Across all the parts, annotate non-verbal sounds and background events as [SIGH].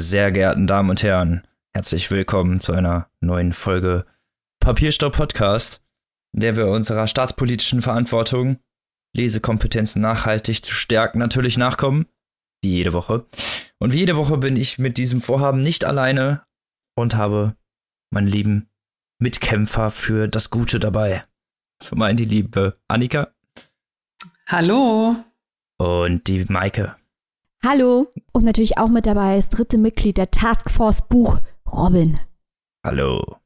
Meine sehr geehrten Damen und Herren, herzlich willkommen zu einer neuen Folge Papierstopp Podcast, in der wir unserer staatspolitischen Verantwortung, Lesekompetenzen nachhaltig zu stärken, natürlich nachkommen. Wie jede Woche. Und wie jede Woche bin ich mit diesem Vorhaben nicht alleine und habe meinen lieben Mitkämpfer für das Gute dabei. Zum einen die liebe Annika. Hallo. Und die Maike. Hallo. Und natürlich auch mit dabei das dritte Mitglied der Taskforce Buch, Robin. Hallo.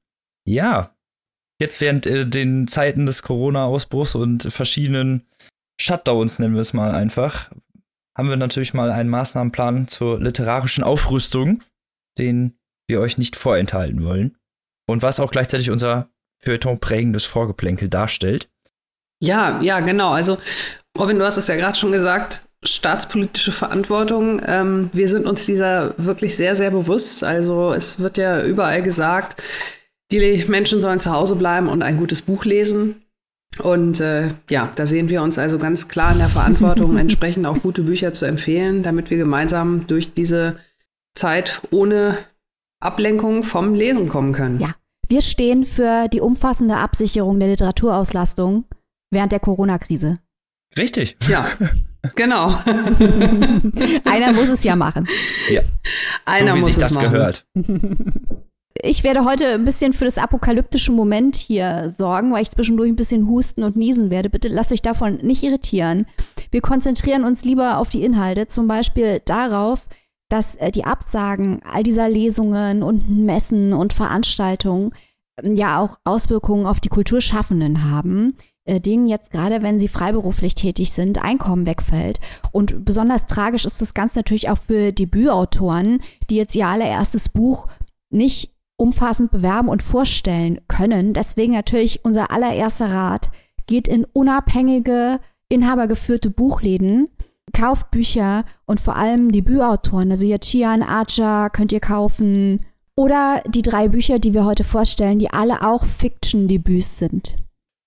Ja, jetzt während äh, den Zeiten des Corona-Ausbruchs und verschiedenen Shutdowns, nennen wir es mal einfach, haben wir natürlich mal einen Maßnahmenplan zur literarischen Aufrüstung, den wir euch nicht vorenthalten wollen. Und was auch gleichzeitig unser Feuilleton prägendes Vorgeplänkel darstellt. Ja, ja, genau. Also, Robin, du hast es ja gerade schon gesagt, staatspolitische Verantwortung. Ähm, wir sind uns dieser wirklich sehr, sehr bewusst. Also es wird ja überall gesagt, die Menschen sollen zu Hause bleiben und ein gutes Buch lesen. Und äh, ja, da sehen wir uns also ganz klar in der Verantwortung, [LAUGHS] entsprechend auch gute Bücher zu empfehlen, damit wir gemeinsam durch diese Zeit ohne Ablenkung vom Lesen kommen können. Ja, wir stehen für die umfassende Absicherung der Literaturauslastung während der Corona-Krise. Richtig. Ja, [LAUGHS] genau. [LAUGHS] Einer muss es ja machen. Ja. Einer so wie muss sich es das machen. gehört. [LAUGHS] Ich werde heute ein bisschen für das apokalyptische Moment hier sorgen, weil ich zwischendurch ein bisschen husten und niesen werde. Bitte lasst euch davon nicht irritieren. Wir konzentrieren uns lieber auf die Inhalte, zum Beispiel darauf, dass äh, die Absagen all dieser Lesungen und Messen und Veranstaltungen ähm, ja auch Auswirkungen auf die Kulturschaffenden haben, denen jetzt gerade, wenn sie freiberuflich tätig sind, Einkommen wegfällt. Und besonders tragisch ist das Ganze natürlich auch für Debütautoren, die jetzt ihr allererstes Buch nicht umfassend bewerben und vorstellen können. Deswegen natürlich unser allererster Rat, geht in unabhängige, inhabergeführte Buchläden, kauft Bücher und vor allem Debütautoren, also hier Chian, Archer könnt ihr kaufen oder die drei Bücher, die wir heute vorstellen, die alle auch Fiction-Debüts sind.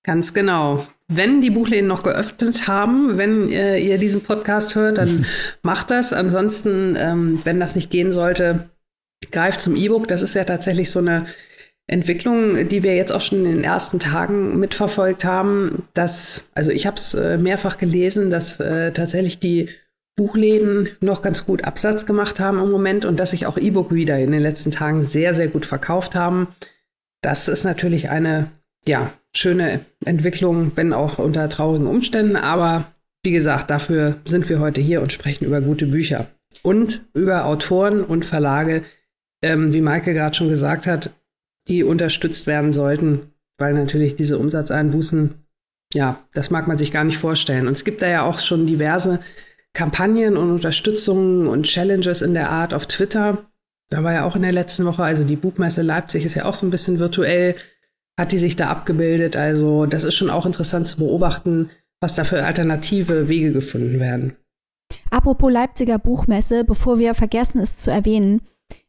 Ganz genau. Wenn die Buchläden noch geöffnet haben, wenn äh, ihr diesen Podcast hört, dann [LAUGHS] macht das. Ansonsten, ähm, wenn das nicht gehen sollte, greift zum E-Book. Das ist ja tatsächlich so eine Entwicklung, die wir jetzt auch schon in den ersten Tagen mitverfolgt haben. Dass, also ich habe es äh, mehrfach gelesen, dass äh, tatsächlich die Buchläden noch ganz gut Absatz gemacht haben im Moment und dass sich auch E-Book wieder in den letzten Tagen sehr, sehr gut verkauft haben. Das ist natürlich eine, ja, schöne Entwicklung, wenn auch unter traurigen Umständen. Aber wie gesagt, dafür sind wir heute hier und sprechen über gute Bücher und über Autoren und Verlage, ähm, wie Maike gerade schon gesagt hat, die unterstützt werden sollten, weil natürlich diese Umsatzeinbußen, ja, das mag man sich gar nicht vorstellen. Und es gibt da ja auch schon diverse Kampagnen und Unterstützungen und Challenges in der Art auf Twitter. Da war ja auch in der letzten Woche, also die Buchmesse Leipzig ist ja auch so ein bisschen virtuell, hat die sich da abgebildet. Also das ist schon auch interessant zu beobachten, was da für alternative Wege gefunden werden. Apropos Leipziger Buchmesse, bevor wir vergessen es zu erwähnen,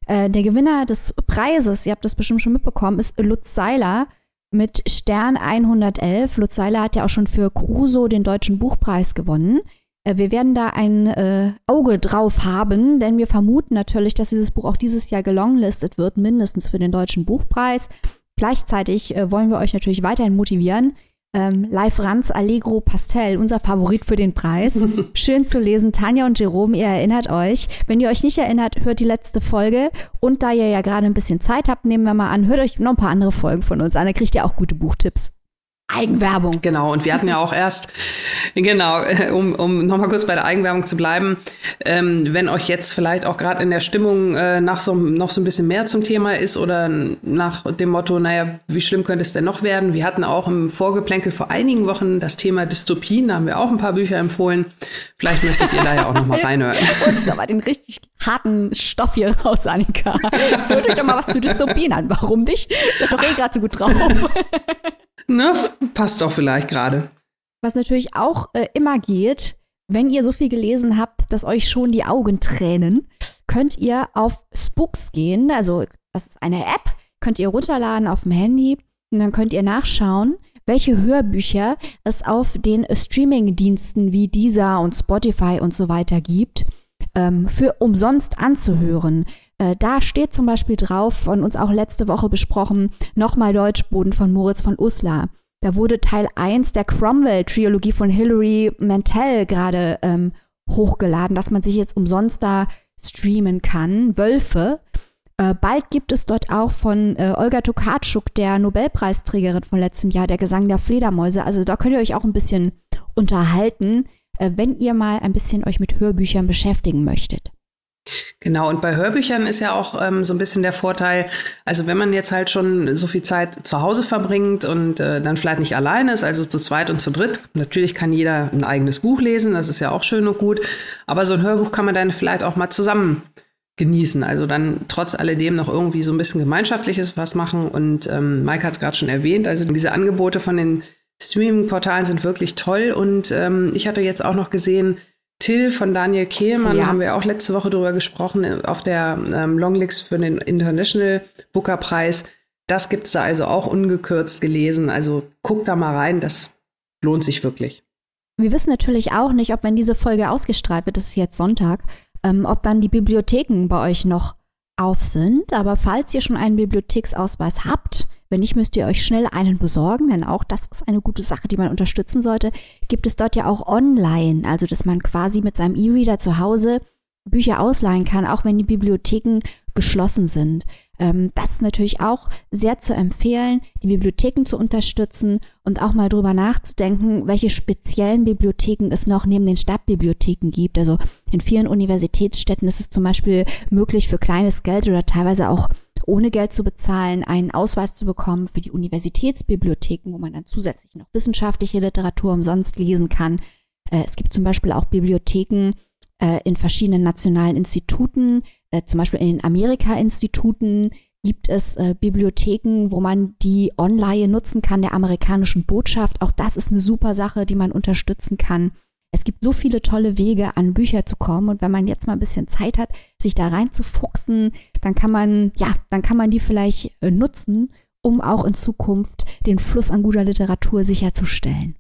äh, der Gewinner des Preises, ihr habt das bestimmt schon mitbekommen, ist Lutz Seiler mit Stern 111. Lutz Seiler hat ja auch schon für Crusoe den Deutschen Buchpreis gewonnen. Äh, wir werden da ein äh, Auge drauf haben, denn wir vermuten natürlich, dass dieses Buch auch dieses Jahr gelonglistet wird, mindestens für den Deutschen Buchpreis. Gleichzeitig äh, wollen wir euch natürlich weiterhin motivieren. Ähm, Live Ranz Allegro Pastel, unser Favorit für den Preis. [LAUGHS] Schön zu lesen. Tanja und Jerome, ihr erinnert euch. Wenn ihr euch nicht erinnert, hört die letzte Folge. Und da ihr ja gerade ein bisschen Zeit habt, nehmen wir mal an, hört euch noch ein paar andere Folgen von uns an. Da kriegt ihr auch gute Buchtipps. Eigenwerbung. Genau, und wir hatten ja auch erst, genau, äh, um, um nochmal kurz bei der Eigenwerbung zu bleiben, ähm, wenn euch jetzt vielleicht auch gerade in der Stimmung äh, nach so, noch so ein bisschen mehr zum Thema ist oder nach dem Motto, naja, wie schlimm könnte es denn noch werden? Wir hatten auch im Vorgeplänkel vor einigen Wochen das Thema Dystopien, da haben wir auch ein paar Bücher empfohlen. Vielleicht möchtet ihr da ja auch nochmal [LAUGHS] reinhören. Holst aber den richtig harten Stoff hier raus, Annika. Hört euch doch mal was zu Dystopien an. Warum nicht? Ihr doch eh gerade so gut drauf. [LAUGHS] Ne? Passt doch vielleicht gerade. Was natürlich auch äh, immer geht, wenn ihr so viel gelesen habt, dass euch schon die Augen tränen, könnt ihr auf Spooks gehen. Also, das ist eine App, könnt ihr runterladen auf dem Handy und dann könnt ihr nachschauen, welche Hörbücher es auf den Streaming-Diensten wie Deezer und Spotify und so weiter gibt. ähm, für umsonst anzuhören. Äh, da steht zum Beispiel drauf, von uns auch letzte Woche besprochen, nochmal Deutschboden von Moritz von Uslar. Da wurde Teil 1 der Cromwell-Trilogie von Hilary Mantel gerade ähm, hochgeladen, dass man sich jetzt umsonst da streamen kann. Wölfe. Äh, bald gibt es dort auch von äh, Olga Tokarczuk, der Nobelpreisträgerin von letztem Jahr, der Gesang der Fledermäuse. Also da könnt ihr euch auch ein bisschen unterhalten, äh, wenn ihr mal ein bisschen euch mit Hörbüchern beschäftigen möchtet. Genau, und bei Hörbüchern ist ja auch ähm, so ein bisschen der Vorteil, also wenn man jetzt halt schon so viel Zeit zu Hause verbringt und äh, dann vielleicht nicht alleine ist, also zu zweit und zu dritt, natürlich kann jeder ein eigenes Buch lesen, das ist ja auch schön und gut, aber so ein Hörbuch kann man dann vielleicht auch mal zusammen genießen, also dann trotz alledem noch irgendwie so ein bisschen gemeinschaftliches was machen und ähm, Mike hat es gerade schon erwähnt, also diese Angebote von den Streaming-Portalen sind wirklich toll und ähm, ich hatte jetzt auch noch gesehen, Till von Daniel Kehlmann ja. haben wir auch letzte Woche drüber gesprochen, auf der ähm, Longlist für den International Booker Preis. Das gibt es da also auch ungekürzt gelesen. Also guck da mal rein, das lohnt sich wirklich. Wir wissen natürlich auch nicht, ob wenn diese Folge ausgestrahlt wird, das ist jetzt Sonntag, ähm, ob dann die Bibliotheken bei euch noch auf sind. Aber falls ihr schon einen Bibliotheksausweis habt, wenn nicht, müsst ihr euch schnell einen besorgen, denn auch das ist eine gute Sache, die man unterstützen sollte. Gibt es dort ja auch online, also dass man quasi mit seinem E-Reader zu Hause Bücher ausleihen kann, auch wenn die Bibliotheken geschlossen sind. Ähm, das ist natürlich auch sehr zu empfehlen, die Bibliotheken zu unterstützen und auch mal drüber nachzudenken, welche speziellen Bibliotheken es noch neben den Stadtbibliotheken gibt. Also in vielen Universitätsstädten ist es zum Beispiel möglich, für kleines Geld oder teilweise auch ohne Geld zu bezahlen, einen Ausweis zu bekommen für die Universitätsbibliotheken, wo man dann zusätzlich noch wissenschaftliche Literatur umsonst lesen kann. Äh, es gibt zum Beispiel auch Bibliotheken äh, in verschiedenen nationalen Instituten, äh, zum Beispiel in den Amerika-Instituten gibt es Bibliotheken, wo man die Online nutzen kann der amerikanischen Botschaft. Auch das ist eine super Sache, die man unterstützen kann. Es gibt so viele tolle Wege, an Bücher zu kommen. Und wenn man jetzt mal ein bisschen Zeit hat, sich da reinzufuchsen, dann kann man, ja, dann kann man die vielleicht äh, nutzen, um auch in Zukunft den Fluss an guter Literatur sicherzustellen.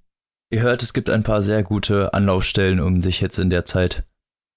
Ihr hört, es gibt ein paar sehr gute Anlaufstellen, um sich jetzt in der Zeit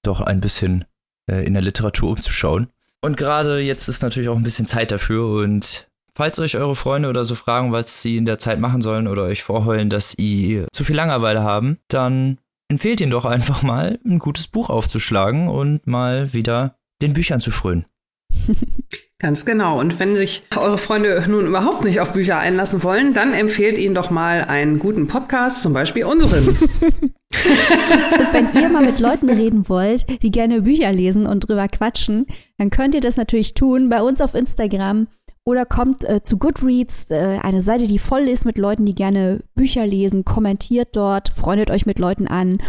doch ein bisschen äh, in der Literatur umzuschauen. Und gerade jetzt ist natürlich auch ein bisschen Zeit dafür und Falls euch eure Freunde oder so fragen, was sie in der Zeit machen sollen oder euch vorheulen, dass sie zu viel Langeweile haben, dann empfehlt ihnen doch einfach mal, ein gutes Buch aufzuschlagen und mal wieder den Büchern zu frönen. [LAUGHS] Ganz genau. Und wenn sich eure Freunde nun überhaupt nicht auf Bücher einlassen wollen, dann empfehlt ihnen doch mal einen guten Podcast, zum Beispiel unseren. [LAUGHS] und wenn ihr mal mit Leuten reden wollt, die gerne Bücher lesen und drüber quatschen, dann könnt ihr das natürlich tun bei uns auf Instagram oder kommt äh, zu Goodreads, äh, eine Seite, die voll ist mit Leuten, die gerne Bücher lesen. Kommentiert dort, freundet euch mit Leuten an,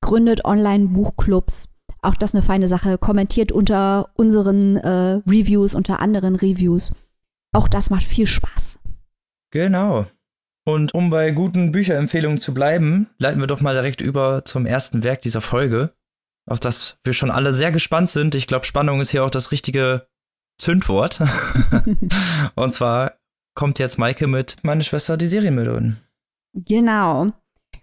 gründet Online-Buchclubs. Auch das eine feine Sache. Kommentiert unter unseren äh, Reviews, unter anderen Reviews. Auch das macht viel Spaß. Genau. Und um bei guten Bücherempfehlungen zu bleiben, leiten wir doch mal direkt über zum ersten Werk dieser Folge, auf das wir schon alle sehr gespannt sind. Ich glaube, Spannung ist hier auch das richtige Zündwort. [LAUGHS] und zwar kommt jetzt Maike mit Meine Schwester, die Serienmörderin. Genau.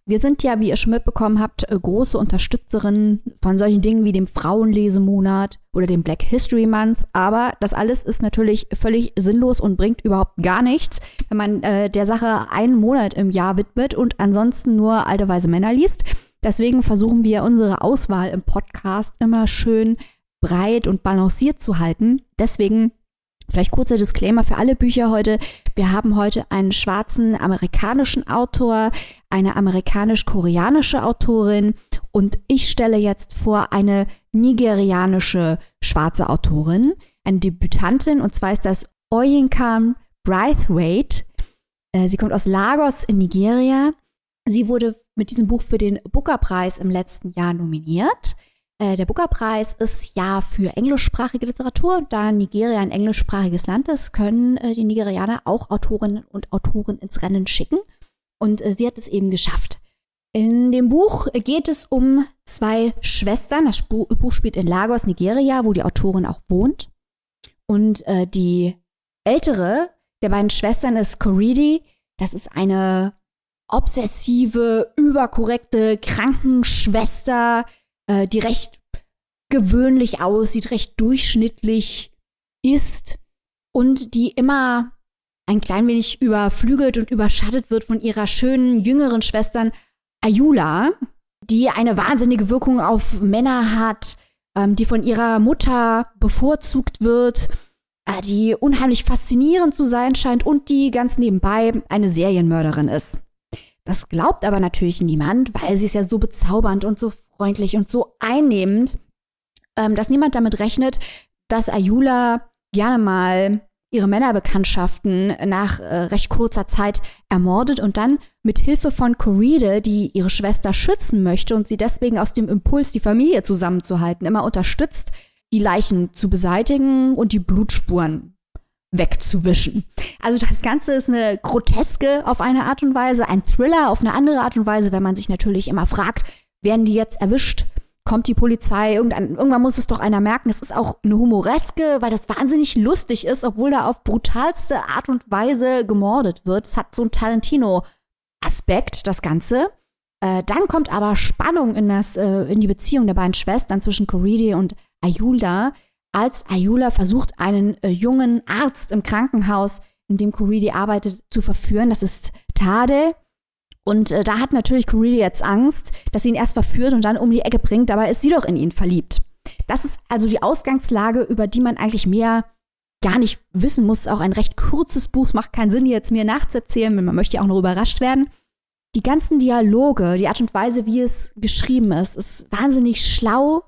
Wir sind ja, wie ihr schon mitbekommen habt, große Unterstützerinnen von solchen Dingen wie dem Frauenlesemonat oder dem Black History Month. Aber das alles ist natürlich völlig sinnlos und bringt überhaupt gar nichts, wenn man äh, der Sache einen Monat im Jahr widmet und ansonsten nur alte weise Männer liest. Deswegen versuchen wir unsere Auswahl im Podcast immer schön breit und balanciert zu halten. Deswegen Vielleicht kurzer Disclaimer für alle Bücher heute. Wir haben heute einen schwarzen amerikanischen Autor, eine amerikanisch-koreanische Autorin und ich stelle jetzt vor eine nigerianische schwarze Autorin, eine Debütantin und zwar ist das Oyinkam Braithwaite. Äh, sie kommt aus Lagos in Nigeria. Sie wurde mit diesem Buch für den Booker-Preis im letzten Jahr nominiert. Äh, der Booker-Preis ist ja für englischsprachige Literatur. Da Nigeria ein englischsprachiges Land ist, können äh, die Nigerianer auch Autorinnen und Autoren ins Rennen schicken. Und äh, sie hat es eben geschafft. In dem Buch geht es um zwei Schwestern. Das Buch spielt in Lagos, Nigeria, wo die Autorin auch wohnt. Und die ältere der beiden Schwestern ist Koridi. Das ist eine obsessive, überkorrekte Krankenschwester, äh, die recht gewöhnlich aussieht, recht durchschnittlich ist und die immer ein klein wenig überflügelt und überschattet wird von ihrer schönen jüngeren Schwestern Ayula, die eine wahnsinnige Wirkung auf Männer hat, ähm, die von ihrer Mutter bevorzugt wird, äh, die unheimlich faszinierend zu sein scheint und die ganz nebenbei eine Serienmörderin ist. Das glaubt aber natürlich niemand, weil sie ist ja so bezaubernd und so freundlich und so einnehmend, ähm, dass niemand damit rechnet, dass Ayula gerne mal ihre Männerbekanntschaften nach äh, recht kurzer Zeit ermordet und dann mit Hilfe von Corride, die ihre Schwester schützen möchte und sie deswegen aus dem Impuls, die Familie zusammenzuhalten, immer unterstützt, die Leichen zu beseitigen und die Blutspuren wegzuwischen. Also das Ganze ist eine Groteske auf eine Art und Weise, ein Thriller auf eine andere Art und Weise, wenn man sich natürlich immer fragt, werden die jetzt erwischt? Kommt die Polizei? Irgendwann, irgendwann muss es doch einer merken. Es ist auch eine Humoreske, weil das wahnsinnig lustig ist, obwohl da auf brutalste Art und Weise gemordet wird. Es hat so einen Tarantino-Aspekt, das Ganze. Äh, dann kommt aber Spannung in, das, äh, in die Beziehung der beiden Schwestern zwischen Coridi und Ayula, als Ayula versucht, einen äh, jungen Arzt im Krankenhaus, in dem Kuridi arbeitet, zu verführen. Das ist Tade. Und äh, da hat natürlich Kuridi jetzt Angst, dass sie ihn erst verführt und dann um die Ecke bringt. Dabei ist sie doch in ihn verliebt. Das ist also die Ausgangslage, über die man eigentlich mehr gar nicht wissen muss. Auch ein recht kurzes Buch. Es macht keinen Sinn, jetzt mir nachzuerzählen, denn man möchte ja auch noch überrascht werden. Die ganzen Dialoge, die Art und Weise, wie es geschrieben ist, ist wahnsinnig schlau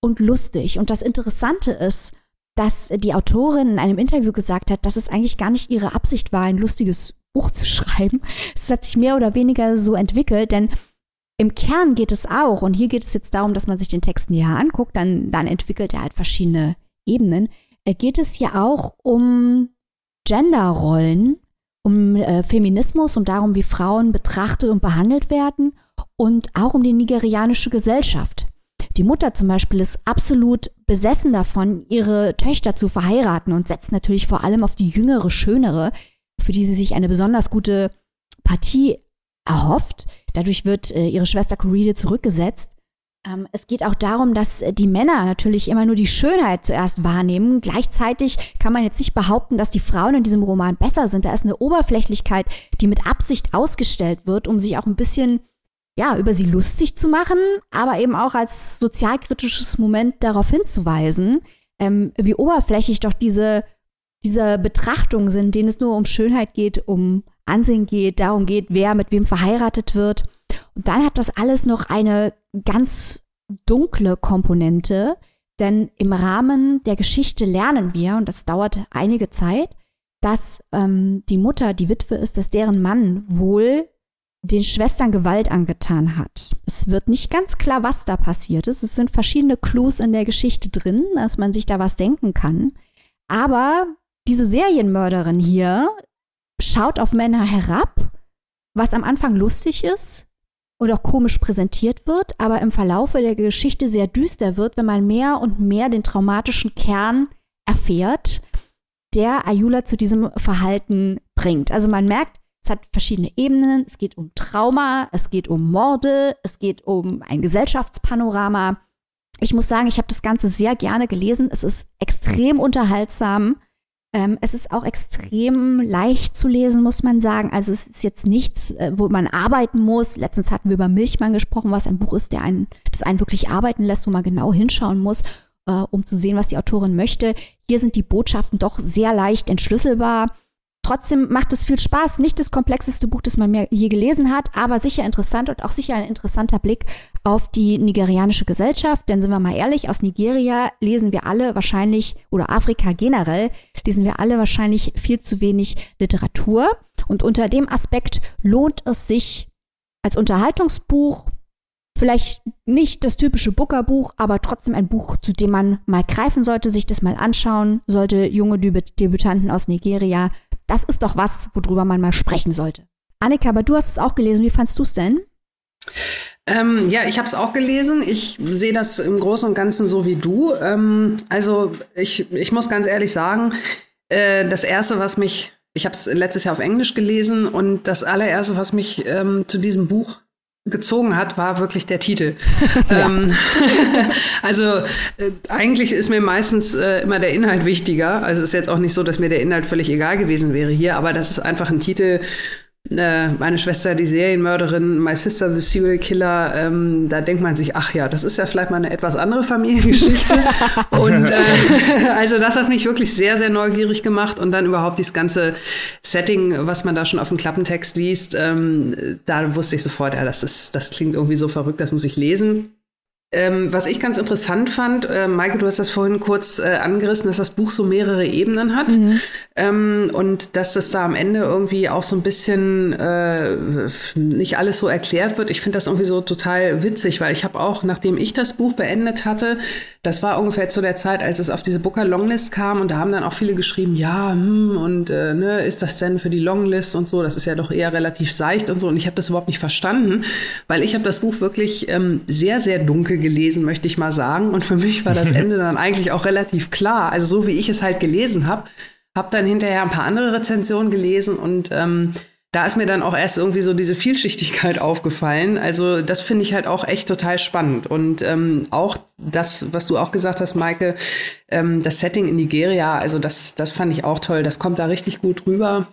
und lustig. Und das Interessante ist, dass die Autorin in einem Interview gesagt hat, dass es eigentlich gar nicht ihre Absicht war, ein lustiges Buch zu [LAUGHS] schreiben. Es hat sich mehr oder weniger so entwickelt, denn im Kern geht es auch, und hier geht es jetzt darum, dass man sich den Text näher anguckt, dann, dann entwickelt er halt verschiedene Ebenen. Äh, geht es hier auch um Genderrollen, um äh, Feminismus, um darum, wie Frauen betrachtet und behandelt werden und auch um die nigerianische Gesellschaft. Die Mutter zum Beispiel ist absolut besessen davon, ihre Töchter zu verheiraten und setzt natürlich vor allem auf die jüngere, schönere, für die sie sich eine besonders gute Partie erhofft. Dadurch wird äh, ihre Schwester Coride zurückgesetzt. Ähm, es geht auch darum, dass äh, die Männer natürlich immer nur die Schönheit zuerst wahrnehmen. Gleichzeitig kann man jetzt nicht behaupten, dass die Frauen in diesem Roman besser sind. Da ist eine Oberflächlichkeit, die mit Absicht ausgestellt wird, um sich auch ein bisschen ja, über sie lustig zu machen, aber eben auch als sozialkritisches Moment darauf hinzuweisen, ähm, wie oberflächlich doch diese, diese Betrachtungen sind, denen es nur um Schönheit geht, um Ansehen geht, darum geht, wer mit wem verheiratet wird. Und dann hat das alles noch eine ganz dunkle Komponente, denn im Rahmen der Geschichte lernen wir, und das dauert einige Zeit, dass ähm, die Mutter die Witwe ist, dass deren Mann wohl den Schwestern Gewalt angetan hat. Es wird nicht ganz klar, was da passiert ist. Es sind verschiedene Clues in der Geschichte drin, dass man sich da was denken kann. Aber diese Serienmörderin hier schaut auf Männer herab, was am Anfang lustig ist und auch komisch präsentiert wird, aber im Verlaufe der Geschichte sehr düster wird, wenn man mehr und mehr den traumatischen Kern erfährt, der Ayula zu diesem Verhalten bringt. Also man merkt, es hat verschiedene Ebenen. Es geht um Trauma, es geht um Morde, es geht um ein Gesellschaftspanorama. Ich muss sagen, ich habe das Ganze sehr gerne gelesen. Es ist extrem unterhaltsam. Ähm, es ist auch extrem leicht zu lesen, muss man sagen. Also es ist jetzt nichts, äh, wo man arbeiten muss. Letztens hatten wir über Milchmann gesprochen, was ein Buch ist, der einen, das einen wirklich arbeiten lässt, wo man genau hinschauen muss, äh, um zu sehen, was die Autorin möchte. Hier sind die Botschaften doch sehr leicht entschlüsselbar. Trotzdem macht es viel Spaß. Nicht das komplexeste Buch, das man mir je gelesen hat, aber sicher interessant und auch sicher ein interessanter Blick auf die nigerianische Gesellschaft. Denn sind wir mal ehrlich, aus Nigeria lesen wir alle wahrscheinlich, oder Afrika generell, lesen wir alle wahrscheinlich viel zu wenig Literatur. Und unter dem Aspekt lohnt es sich als Unterhaltungsbuch, vielleicht nicht das typische Booker-Buch, aber trotzdem ein Buch, zu dem man mal greifen sollte, sich das mal anschauen sollte, junge Debütanten aus Nigeria das ist doch was, worüber man mal sprechen sollte. Annika, aber du hast es auch gelesen. Wie fandst du es denn? Ähm, ja, ich habe es auch gelesen. Ich sehe das im Großen und Ganzen so wie du. Ähm, also ich, ich muss ganz ehrlich sagen, äh, das Erste, was mich, ich habe es letztes Jahr auf Englisch gelesen und das allererste, was mich ähm, zu diesem Buch gezogen hat, war wirklich der Titel. [LAUGHS] ähm, [LAUGHS] also äh, eigentlich ist mir meistens äh, immer der Inhalt wichtiger. Also es ist jetzt auch nicht so, dass mir der Inhalt völlig egal gewesen wäre hier, aber das ist einfach ein Titel, meine Schwester, die Serienmörderin, My Sister, the Serial Killer, ähm, da denkt man sich, ach ja, das ist ja vielleicht mal eine etwas andere Familiengeschichte. [LAUGHS] und äh, [LAUGHS] also das hat mich wirklich sehr, sehr neugierig gemacht und dann überhaupt dieses ganze Setting, was man da schon auf dem Klappentext liest, ähm, da wusste ich sofort, ja, das ist, das klingt irgendwie so verrückt, das muss ich lesen. Ähm, was ich ganz interessant fand, äh, Maike, du hast das vorhin kurz äh, angerissen, dass das Buch so mehrere Ebenen hat mhm. ähm, und dass das da am Ende irgendwie auch so ein bisschen äh, nicht alles so erklärt wird. Ich finde das irgendwie so total witzig, weil ich habe auch, nachdem ich das Buch beendet hatte, das war ungefähr zu der Zeit, als es auf diese Booker Longlist kam und da haben dann auch viele geschrieben, ja, hm, und äh, ne, ist das denn für die Longlist und so? Das ist ja doch eher relativ seicht und so. Und ich habe das überhaupt nicht verstanden, weil ich habe das Buch wirklich ähm, sehr, sehr dunkel gelesen, möchte ich mal sagen. Und für mich war das [LAUGHS] Ende dann eigentlich auch relativ klar. Also so wie ich es halt gelesen habe, habe dann hinterher ein paar andere Rezensionen gelesen und ähm, da ist mir dann auch erst irgendwie so diese Vielschichtigkeit [LAUGHS] aufgefallen. Also das finde ich halt auch echt total spannend. Und ähm, auch das, was du auch gesagt hast, Maike, ähm, das Setting in Nigeria, also das, das fand ich auch toll. Das kommt da richtig gut rüber.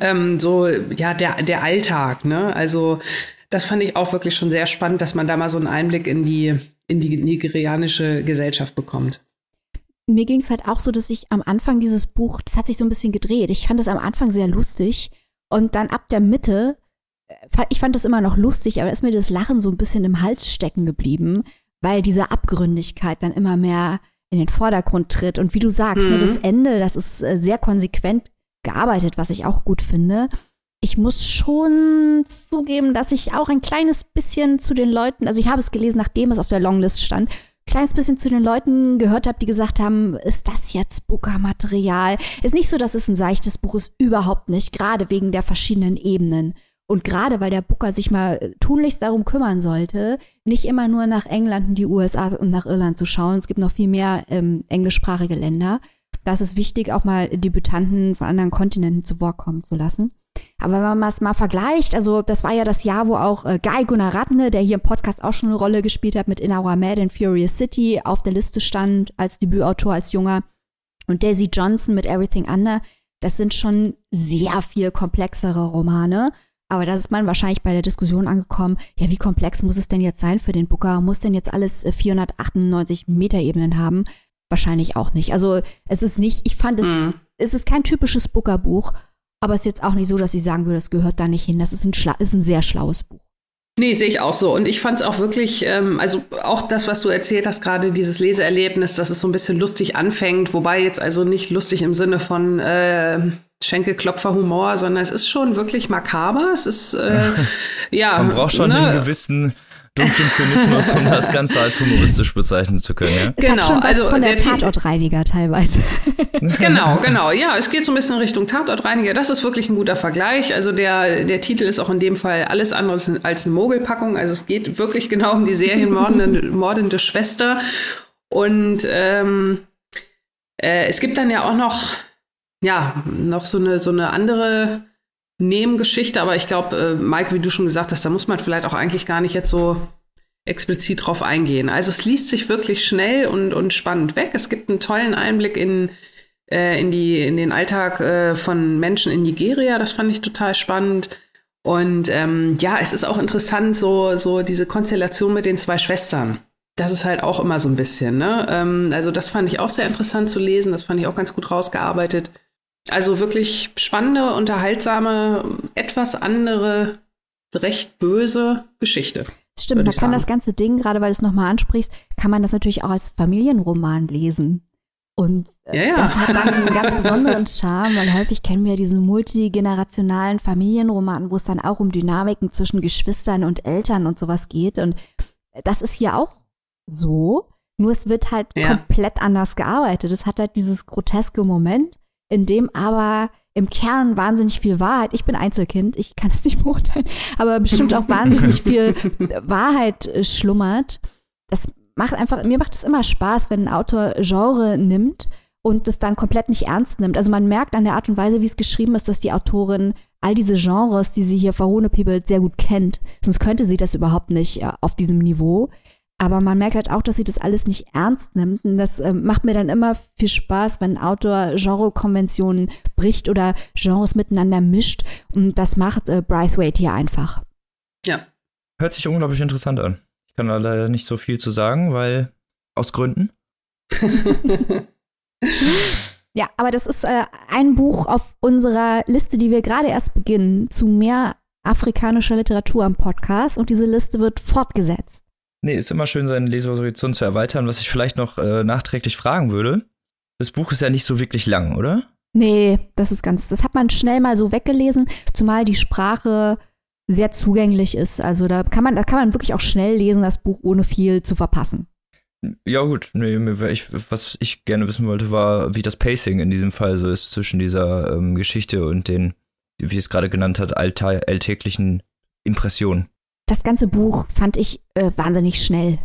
Ähm, so, ja, der, der Alltag, ne? Also das fand ich auch wirklich schon sehr spannend, dass man da mal so einen Einblick in die, in die nigerianische Gesellschaft bekommt. Mir ging es halt auch so, dass ich am Anfang dieses Buch, das hat sich so ein bisschen gedreht. Ich fand das am Anfang sehr lustig und dann ab der Mitte, äh, ich fand das immer noch lustig, aber ist mir das Lachen so ein bisschen im Hals stecken geblieben, weil diese Abgründigkeit dann immer mehr in den Vordergrund tritt. Und wie du sagst, mhm. ne, das Ende, das ist äh, sehr konsequent gearbeitet, was ich auch gut finde ich muss schon zugeben, dass ich auch ein kleines bisschen zu den Leuten, also ich habe es gelesen, nachdem es auf der Longlist stand, kleines bisschen zu den Leuten gehört habe, die gesagt haben, ist das jetzt Booker-Material? Ist nicht so, dass es ein seichtes Buch ist, überhaupt nicht, gerade wegen der verschiedenen Ebenen. Und gerade weil der Booker sich mal tunlichst darum kümmern sollte, nicht immer nur nach England und die USA und nach Irland zu schauen. Es gibt noch viel mehr ähm, englischsprachige Länder. Da ist wichtig, auch mal Debütanten von anderen Kontinenten zu Wort kommen zu lassen. Aber wenn man es mal vergleicht, also das war ja das Jahr, wo auch äh, Guy Gunnar Ratne, der hier im Podcast auch schon eine Rolle gespielt hat, mit In Our Mad and Furious City auf der Liste stand als Debütautor, als Junger. Und Daisy Johnson mit Everything Under. Das sind schon sehr viel komplexere Romane. Aber da ist man wahrscheinlich bei der Diskussion angekommen, ja, wie komplex muss es denn jetzt sein für den Booker? Muss denn jetzt alles 498 äh, Meter-Ebenen haben? Wahrscheinlich auch nicht. Also es ist nicht, ich fand es, mhm. es ist kein typisches Booker-Buch aber es ist jetzt auch nicht so, dass ich sagen würde, das gehört da nicht hin. Das ist ein, Schla ist ein sehr schlaues Buch. Nee, sehe ich auch so. Und ich fand es auch wirklich, ähm, also auch das, was du erzählt hast, gerade dieses Leseerlebnis, dass es so ein bisschen lustig anfängt, wobei jetzt also nicht lustig im Sinne von äh, Schenkelklopfer-Humor, sondern es ist schon wirklich makaber. Es ist, äh, [LAUGHS] ja. Man braucht schon ne? einen gewissen dunklen Zynismus, um das Ganze als humoristisch bezeichnen zu können. Ja? Es genau, hat schon was also von der, der Tatortreiniger teilweise. [LAUGHS] genau, genau. Ja, es geht so ein bisschen Richtung Tatortreiniger. Das ist wirklich ein guter Vergleich. Also der, der Titel ist auch in dem Fall alles anderes als eine Mogelpackung. Also es geht wirklich genau um die serienmordende [LAUGHS] mordende Schwester. Und ähm, äh, es gibt dann ja auch noch, ja, noch so eine, so eine andere Nebengeschichte, aber ich glaube, äh, Mike, wie du schon gesagt hast, da muss man vielleicht auch eigentlich gar nicht jetzt so explizit drauf eingehen. Also es liest sich wirklich schnell und, und spannend weg. Es gibt einen tollen Einblick in, äh, in, die, in den Alltag äh, von Menschen in Nigeria. Das fand ich total spannend. Und ähm, ja, es ist auch interessant, so, so diese Konstellation mit den zwei Schwestern. Das ist halt auch immer so ein bisschen. Ne? Ähm, also das fand ich auch sehr interessant zu lesen. Das fand ich auch ganz gut rausgearbeitet. Also wirklich spannende, unterhaltsame, etwas andere, recht böse Geschichte. Stimmt, man kann das ganze Ding, gerade weil du es nochmal ansprichst, kann man das natürlich auch als Familienroman lesen. Und äh, ja, ja. das hat dann einen ganz besonderen Charme, weil häufig kennen wir diesen multigenerationalen Familienroman, wo es dann auch um Dynamiken zwischen Geschwistern und Eltern und sowas geht. Und das ist hier auch so, nur es wird halt ja. komplett anders gearbeitet. Es hat halt dieses groteske Moment, in dem aber im Kern wahnsinnig viel Wahrheit, ich bin Einzelkind, ich kann es nicht beurteilen, aber bestimmt auch wahnsinnig viel [LAUGHS] Wahrheit äh, schlummert. Das macht einfach, mir macht es immer Spaß, wenn ein Autor Genre nimmt und es dann komplett nicht ernst nimmt. Also man merkt an der Art und Weise, wie es geschrieben ist, dass die Autorin all diese Genres, die sie hier verhohnepiebelt, sehr gut kennt. Sonst könnte sie das überhaupt nicht äh, auf diesem Niveau. Aber man merkt halt auch, dass sie das alles nicht ernst nimmt. Und das äh, macht mir dann immer viel Spaß, wenn ein Autor Genrekonventionen bricht oder Genres miteinander mischt. Und das macht äh, Braithwaite hier einfach. Ja. Hört sich unglaublich interessant an. Ich kann da leider nicht so viel zu sagen, weil aus Gründen. [LAUGHS] ja, aber das ist äh, ein Buch auf unserer Liste, die wir gerade erst beginnen, zu mehr afrikanischer Literatur am Podcast. Und diese Liste wird fortgesetzt. Nee, ist immer schön, seinen Lesehorizont zu erweitern. Was ich vielleicht noch äh, nachträglich fragen würde, das Buch ist ja nicht so wirklich lang, oder? Nee, das ist ganz, das hat man schnell mal so weggelesen, zumal die Sprache sehr zugänglich ist. Also da kann man, da kann man wirklich auch schnell lesen, das Buch, ohne viel zu verpassen. Ja, gut. Nee, ich, was ich gerne wissen wollte, war, wie das Pacing in diesem Fall so ist zwischen dieser ähm, Geschichte und den, wie es gerade genannt hat, alltäglichen Impressionen das ganze Buch fand ich äh, wahnsinnig schnell.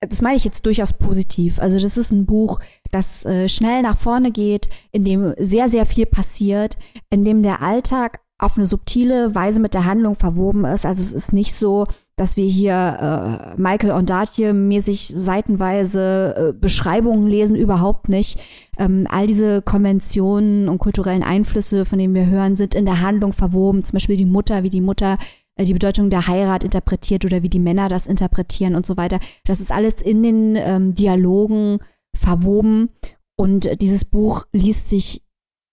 Das meine ich jetzt durchaus positiv. Also das ist ein Buch, das äh, schnell nach vorne geht, in dem sehr, sehr viel passiert, in dem der Alltag auf eine subtile Weise mit der Handlung verwoben ist. Also es ist nicht so, dass wir hier äh, Michael Ondatje mäßig seitenweise äh, Beschreibungen lesen, überhaupt nicht. Ähm, all diese Konventionen und kulturellen Einflüsse, von denen wir hören, sind in der Handlung verwoben. Zum Beispiel die Mutter, wie die Mutter die Bedeutung der Heirat interpretiert oder wie die Männer das interpretieren und so weiter. Das ist alles in den ähm, Dialogen verwoben und dieses Buch liest sich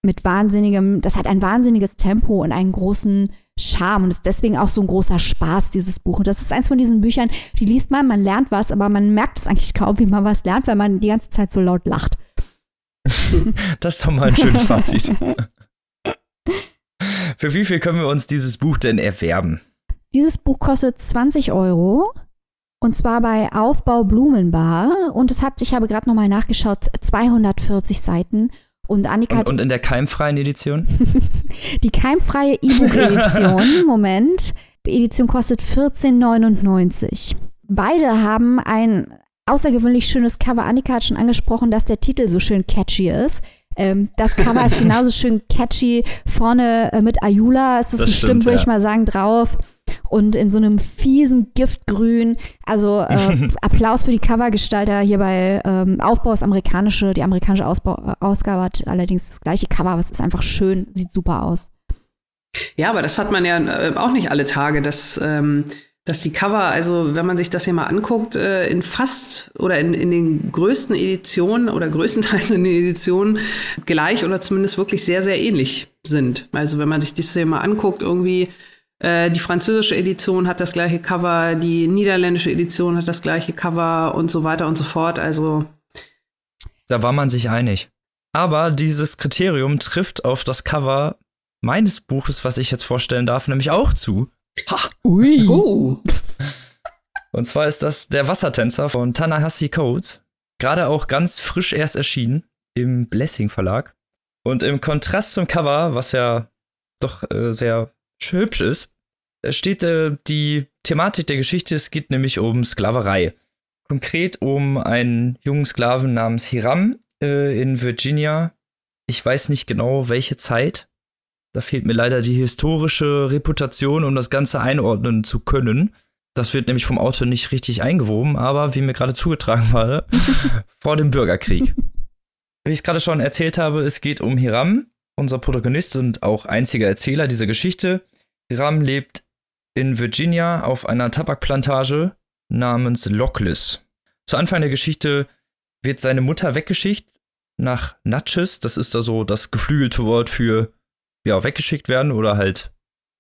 mit wahnsinnigem, das hat ein wahnsinniges Tempo und einen großen Charme und ist deswegen auch so ein großer Spaß, dieses Buch. Und das ist eins von diesen Büchern, die liest man, man lernt was, aber man merkt es eigentlich kaum, wie man was lernt, weil man die ganze Zeit so laut lacht. [LAUGHS] Das ist doch mal ein schönes Fazit. [LAUGHS] Für wie viel können wir uns dieses Buch denn erwerben? Dieses Buch kostet 20 Euro. Und zwar bei Aufbau Blumenbar. Und es hat, ich habe gerade nochmal nachgeschaut, 240 Seiten. Und Annika und, und in der keimfreien Edition? [LAUGHS] die keimfreie E-Book-Edition, [LAUGHS] Moment. Die Edition kostet 14,99. Beide haben ein außergewöhnlich schönes Cover. Annika hat schon angesprochen, dass der Titel so schön catchy ist. Ähm, das Cover ist genauso [LAUGHS] schön catchy. Vorne äh, mit Ayula ist es bestimmt, stimmt, würde ja. ich mal sagen, drauf und in so einem fiesen Giftgrün. Also äh, [LAUGHS] Applaus für die Covergestalter hier bei ähm, Aufbau das amerikanische, die amerikanische Ausbau, äh, Ausgabe hat allerdings das gleiche Cover, aber es ist einfach schön, sieht super aus. Ja, aber das hat man ja äh, auch nicht alle Tage, dass, ähm, dass die Cover, also wenn man sich das hier mal anguckt, äh, in fast oder in, in den größten Editionen oder größtenteils in den Editionen gleich oder zumindest wirklich sehr, sehr ähnlich sind. Also wenn man sich das hier mal anguckt, irgendwie äh, die französische Edition hat das gleiche Cover, die niederländische Edition hat das gleiche Cover und so weiter und so fort. Also. Da war man sich einig. Aber dieses Kriterium trifft auf das Cover meines Buches, was ich jetzt vorstellen darf, nämlich auch zu. Ha! Ui! Oh. Und zwar ist das Der Wassertänzer von Tanahashi Code. Gerade auch ganz frisch erst erschienen im Blessing Verlag. Und im Kontrast zum Cover, was ja doch äh, sehr hübsch ist, steht äh, die Thematik der Geschichte. Es geht nämlich um Sklaverei. Konkret um einen jungen Sklaven namens Hiram äh, in Virginia. Ich weiß nicht genau, welche Zeit. Da fehlt mir leider die historische Reputation, um das Ganze einordnen zu können. Das wird nämlich vom Autor nicht richtig eingewoben, aber wie mir gerade zugetragen war, [LAUGHS] vor dem Bürgerkrieg. Wie ich es gerade schon erzählt habe, es geht um Hiram, unser Protagonist und auch einziger Erzähler dieser Geschichte. Hiram lebt in Virginia auf einer Tabakplantage namens Lockless. Zu Anfang der Geschichte wird seine Mutter weggeschickt nach Natchez. Das ist da so das geflügelte Wort für ja, weggeschickt werden oder halt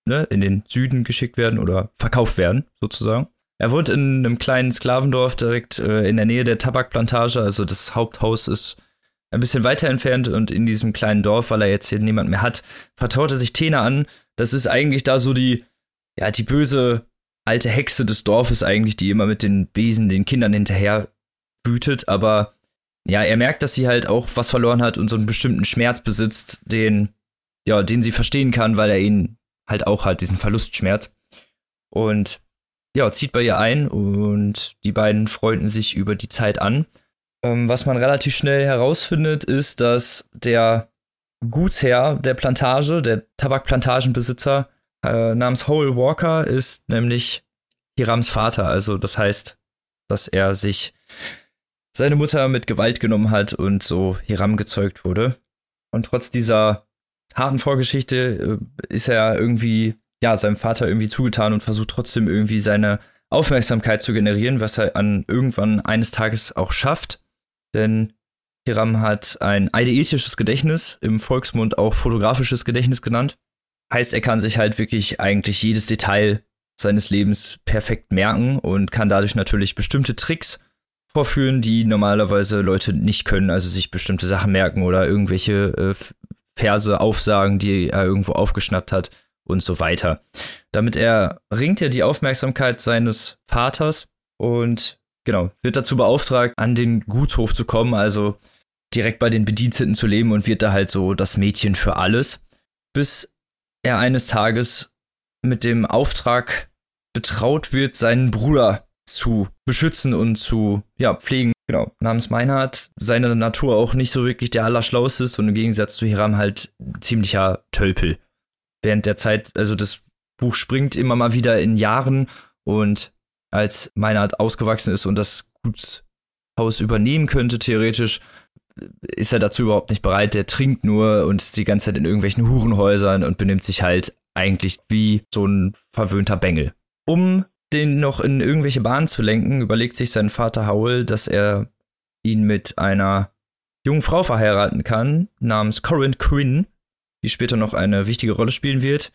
ne, in den Süden geschickt werden oder verkauft werden, sozusagen. Er wohnt in einem kleinen Sklavendorf direkt äh, in der Nähe der Tabakplantage. Also das Haupthaus ist ein bisschen weiter entfernt und in diesem kleinen Dorf, weil er jetzt hier niemand mehr hat, vertraut er sich Tena an. Das ist eigentlich da so die ja, die böse alte Hexe des Dorfes eigentlich, die immer mit den Besen den Kindern hinterher wütet, aber ja, er merkt, dass sie halt auch was verloren hat und so einen bestimmten Schmerz besitzt, den, ja, den sie verstehen kann, weil er ihn halt auch hat, diesen Verlustschmerz. Und ja, zieht bei ihr ein und die beiden freunden sich über die Zeit an. Ähm, was man relativ schnell herausfindet, ist, dass der Gutsherr der Plantage, der Tabakplantagenbesitzer äh, namens Howell Walker, ist nämlich Hirams Vater. Also das heißt, dass er sich seine Mutter mit Gewalt genommen hat und so Hiram gezeugt wurde. Und trotz dieser harten Vorgeschichte äh, ist er irgendwie, ja, seinem Vater irgendwie zugetan und versucht trotzdem irgendwie seine Aufmerksamkeit zu generieren, was er an irgendwann eines Tages auch schafft. Denn Hiram hat ein eideethisches Gedächtnis, im Volksmund auch fotografisches Gedächtnis genannt. Heißt, er kann sich halt wirklich eigentlich jedes Detail seines Lebens perfekt merken und kann dadurch natürlich bestimmte Tricks vorführen, die normalerweise Leute nicht können, also sich bestimmte Sachen merken oder irgendwelche äh, Verse aufsagen, die er irgendwo aufgeschnappt hat und so weiter. Damit er ringt er die Aufmerksamkeit seines Vaters und genau, wird dazu beauftragt, an den Gutshof zu kommen, also direkt bei den Bediensteten zu leben und wird da halt so das Mädchen für alles, bis er eines Tages mit dem Auftrag betraut wird, seinen Bruder zu beschützen und zu ja, pflegen. Genau, namens Meinhard, seine Natur auch nicht so wirklich der Allerschlauste ist und im Gegensatz zu Hiram halt ziemlicher Tölpel. Während der Zeit, also das Buch springt immer mal wieder in Jahren und als Meinhard ausgewachsen ist und das Gutshaus übernehmen könnte, theoretisch, ist er dazu überhaupt nicht bereit. Der trinkt nur und ist die ganze Zeit in irgendwelchen Hurenhäusern und benimmt sich halt eigentlich wie so ein verwöhnter Bengel. Um den noch in irgendwelche Bahnen zu lenken, überlegt sich sein Vater Howell, dass er ihn mit einer jungen Frau verheiraten kann, namens Corinne Quinn, die später noch eine wichtige Rolle spielen wird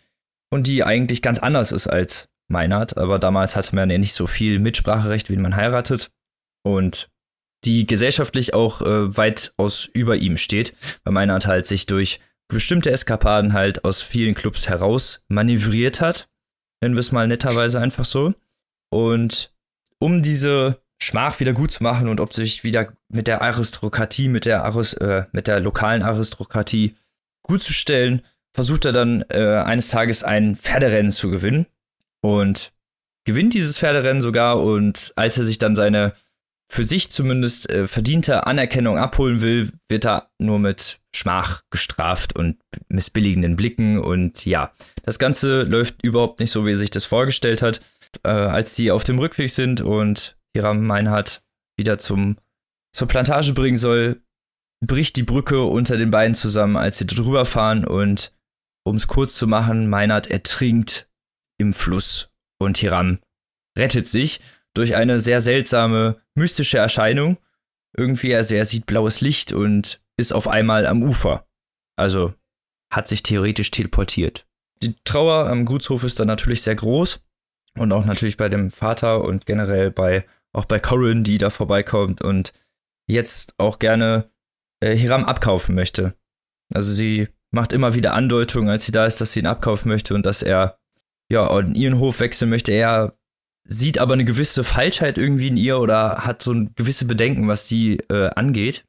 und die eigentlich ganz anders ist als Meinhard, aber damals hatte man ja nicht so viel Mitspracherecht, wie man heiratet und die gesellschaftlich auch äh, weitaus über ihm steht, weil Meinhard halt sich durch bestimmte Eskapaden halt aus vielen Clubs heraus manövriert hat, nennen wir es mal netterweise einfach so. Und um diese Schmach wieder gut zu machen und ob sich wieder mit der Aristokratie, mit der, Aris, äh, mit der lokalen Aristokratie gut zu stellen, versucht er dann äh, eines Tages ein Pferderennen zu gewinnen und gewinnt dieses Pferderennen sogar und als er sich dann seine für sich zumindest äh, verdiente Anerkennung abholen will, wird er nur mit Schmach gestraft und missbilligenden Blicken. Und ja, das Ganze läuft überhaupt nicht so, wie er sich das vorgestellt hat äh, als die auf dem Rückweg sind und Hiram Meinhard wieder zum, zur Plantage bringen soll, bricht die Brücke unter den beiden zusammen, als sie drüber fahren und um es kurz zu machen, Meinhard ertrinkt im Fluss und Hiram rettet sich durch eine sehr seltsame, mystische Erscheinung. Irgendwie, also er sieht blaues Licht und ist auf einmal am Ufer. Also hat sich theoretisch teleportiert. Die Trauer am Gutshof ist dann natürlich sehr groß. Und auch natürlich bei dem Vater und generell bei, auch bei Corin, die da vorbeikommt und jetzt auch gerne äh, Hiram abkaufen möchte. Also sie macht immer wieder Andeutungen, als sie da ist, dass sie ihn abkaufen möchte und dass er ja in ihren Hof wechseln möchte. Er sieht aber eine gewisse Falschheit irgendwie in ihr oder hat so ein gewisse Bedenken, was sie äh, angeht.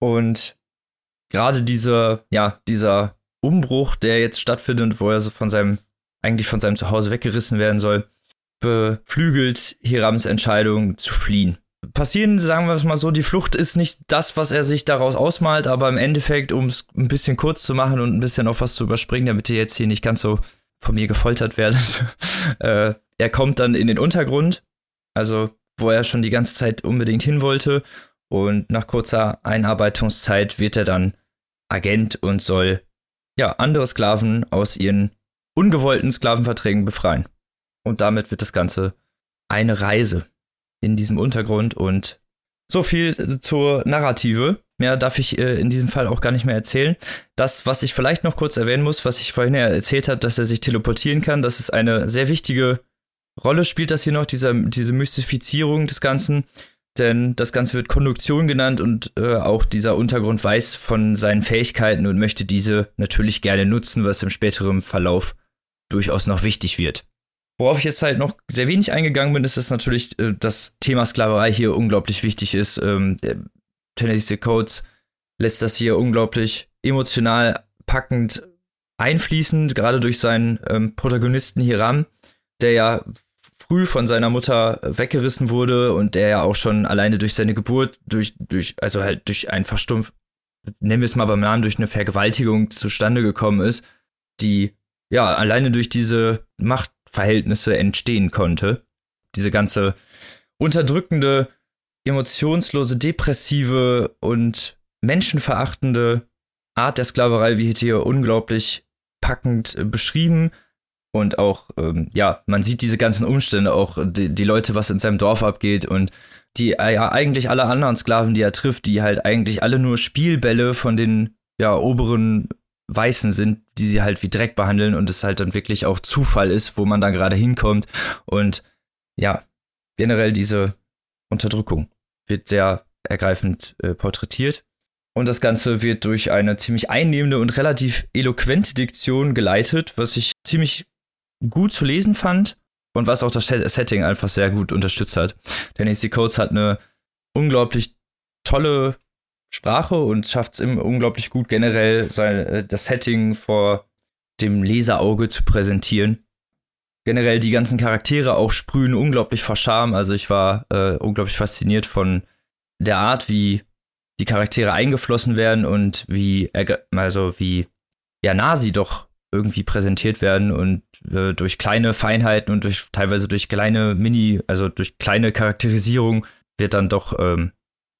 Und gerade dieser, ja, dieser Umbruch, der jetzt stattfindet, wo er so von seinem eigentlich von seinem Zuhause weggerissen werden soll, beflügelt Hirams Entscheidung zu fliehen. Passieren, sagen wir es mal so, die Flucht ist nicht das, was er sich daraus ausmalt, aber im Endeffekt, um es ein bisschen kurz zu machen und ein bisschen auf was zu überspringen, damit ihr jetzt hier nicht ganz so von mir gefoltert werdet, [LAUGHS] äh, er kommt dann in den Untergrund, also wo er schon die ganze Zeit unbedingt hin wollte und nach kurzer Einarbeitungszeit wird er dann Agent und soll ja andere Sklaven aus ihren ungewollten Sklavenverträgen befreien. Und damit wird das Ganze eine Reise in diesem Untergrund und so viel zur Narrative. Mehr darf ich äh, in diesem Fall auch gar nicht mehr erzählen. Das, was ich vielleicht noch kurz erwähnen muss, was ich vorhin ja erzählt habe, dass er sich teleportieren kann, das ist eine sehr wichtige Rolle, spielt das hier noch, diese, diese Mystifizierung des Ganzen. Denn das Ganze wird Konduktion genannt und äh, auch dieser Untergrund weiß von seinen Fähigkeiten und möchte diese natürlich gerne nutzen, was im späteren Verlauf durchaus noch wichtig wird. Worauf ich jetzt halt noch sehr wenig eingegangen bin, ist, dass natürlich äh, das Thema Sklaverei hier unglaublich wichtig ist. Ähm, Tennessee Codes lässt das hier unglaublich emotional packend einfließen, gerade durch seinen ähm, Protagonisten Hiram, der ja früh von seiner Mutter weggerissen wurde und der ja auch schon alleine durch seine Geburt, durch, durch, also halt durch einen Verstumpf, nennen wir es mal beim Namen, durch eine Vergewaltigung zustande gekommen ist, die ja alleine durch diese Machtverhältnisse entstehen konnte. Diese ganze unterdrückende, emotionslose, depressive und menschenverachtende Art der Sklaverei wird hier unglaublich packend beschrieben. Und auch, ähm, ja, man sieht diese ganzen Umstände, auch die, die Leute, was in seinem Dorf abgeht und die äh, ja eigentlich alle anderen Sklaven, die er trifft, die halt eigentlich alle nur Spielbälle von den ja oberen Weißen sind, die sie halt wie Dreck behandeln und es halt dann wirklich auch Zufall ist, wo man dann gerade hinkommt und ja, generell diese Unterdrückung wird sehr ergreifend äh, porträtiert. Und das Ganze wird durch eine ziemlich einnehmende und relativ eloquente Diktion geleitet, was ich ziemlich gut zu lesen fand und was auch das Setting einfach sehr gut unterstützt hat. Denn AC Codes hat eine unglaublich tolle Sprache und schafft es unglaublich gut, generell sein, äh, das Setting vor dem Leserauge zu präsentieren. Generell die ganzen Charaktere auch sprühen unglaublich vor Charme. Also ich war äh, unglaublich fasziniert von der Art, wie die Charaktere eingeflossen werden und wie, also wie ja, nah sie doch irgendwie präsentiert werden und äh, durch kleine Feinheiten und durch teilweise durch kleine Mini, also durch kleine Charakterisierung wird dann doch ähm,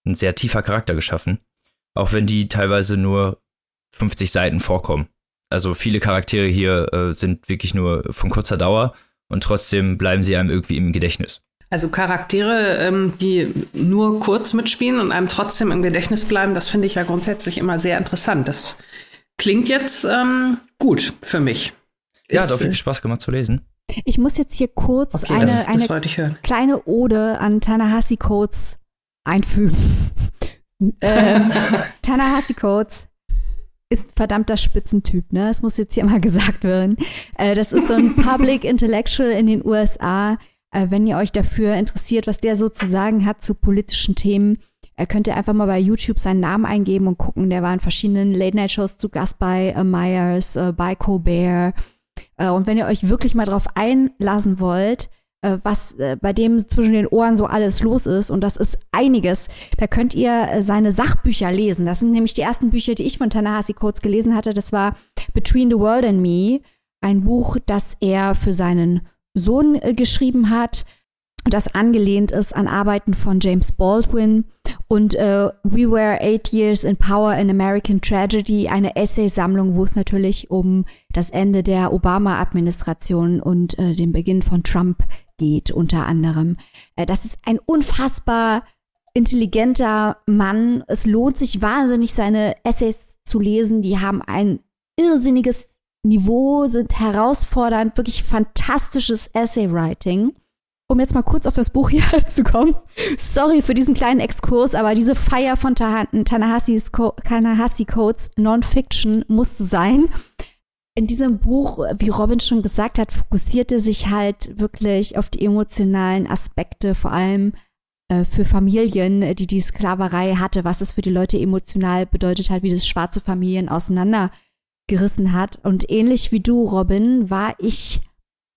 ein sehr tiefer Charakter geschaffen. Auch wenn die teilweise nur 50 Seiten vorkommen. Also viele Charaktere hier äh, sind wirklich nur von kurzer Dauer und trotzdem bleiben sie einem irgendwie im Gedächtnis. Also Charaktere, ähm, die nur kurz mitspielen und einem trotzdem im Gedächtnis bleiben, das finde ich ja grundsätzlich immer sehr interessant. Das klingt jetzt ähm, gut für mich. Ja, hat viel Spaß gemacht zu lesen. Ich muss jetzt hier kurz okay, eine, das, das eine kleine Ode an Tanahasi Codes einfügen. [LAUGHS] ähm, Tanahasi Codes ist verdammter Spitzentyp, ne? Das muss jetzt hier mal gesagt werden. Äh, das ist so ein Public Intellectual in den USA, äh, wenn ihr euch dafür interessiert, was der so zu sagen hat zu politischen Themen, könnt ihr einfach mal bei YouTube seinen Namen eingeben und gucken. Der war in verschiedenen Late-Night-Shows zu Gast bei äh, Myers, äh, bei Colbert. Äh, und wenn ihr euch wirklich mal drauf einlassen wollt, was bei dem zwischen den Ohren so alles los ist, und das ist einiges, da könnt ihr seine Sachbücher lesen. Das sind nämlich die ersten Bücher, die ich von Tanahasi Coates gelesen hatte. Das war Between the World and Me, ein Buch, das er für seinen Sohn geschrieben hat, das angelehnt ist an Arbeiten von James Baldwin und äh, We Were Eight Years in Power in American Tragedy, eine Essaysammlung, wo es natürlich um das Ende der Obama-Administration und äh, den Beginn von Trump geht, unter anderem. Äh, das ist ein unfassbar intelligenter Mann. Es lohnt sich wahnsinnig, seine Essays zu lesen. Die haben ein irrsinniges Niveau, sind herausfordernd, wirklich fantastisches Essay-Writing. Um jetzt mal kurz auf das Buch hier [LAUGHS] zu kommen. Sorry für diesen kleinen Exkurs, aber diese Feier von Tanahasi Codes Non-Fiction musste sein. In diesem Buch, wie Robin schon gesagt hat, fokussierte sich halt wirklich auf die emotionalen Aspekte, vor allem äh, für Familien, die die Sklaverei hatte, was es für die Leute emotional bedeutet hat, wie das schwarze Familien auseinander gerissen hat. Und ähnlich wie du, Robin, war ich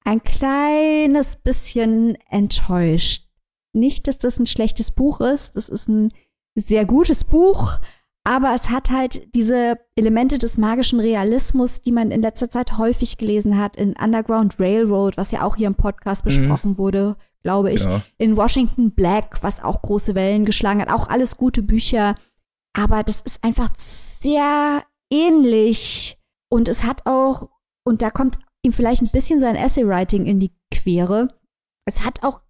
ein kleines bisschen enttäuscht. Nicht, dass das ein schlechtes Buch ist, das ist ein sehr gutes Buch, aber es hat halt diese Elemente des magischen Realismus, die man in letzter Zeit häufig gelesen hat, in Underground Railroad, was ja auch hier im Podcast mhm. besprochen mhm. wurde, glaube ich, ja. in Washington Black, was auch große Wellen geschlagen hat, auch alles gute Bücher. Aber das ist einfach sehr ähnlich und es hat auch, und da kommt ihm vielleicht ein bisschen sein Essay-Writing in die Quere, es hat auch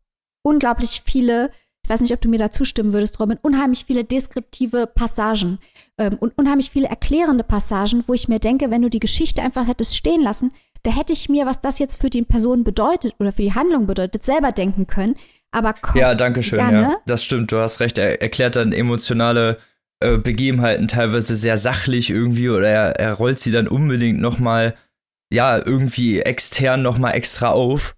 unglaublich viele, ich weiß nicht, ob du mir da zustimmen würdest, Robin, unheimlich viele deskriptive Passagen ähm, und unheimlich viele erklärende Passagen, wo ich mir denke, wenn du die Geschichte einfach hättest stehen lassen, da hätte ich mir, was das jetzt für die Person bedeutet oder für die Handlung bedeutet, selber denken können. Aber ja, danke schön. Ja, das stimmt. Du hast recht. Er erklärt dann emotionale äh, Begebenheiten teilweise sehr sachlich irgendwie oder er, er rollt sie dann unbedingt nochmal, ja, irgendwie extern nochmal extra auf,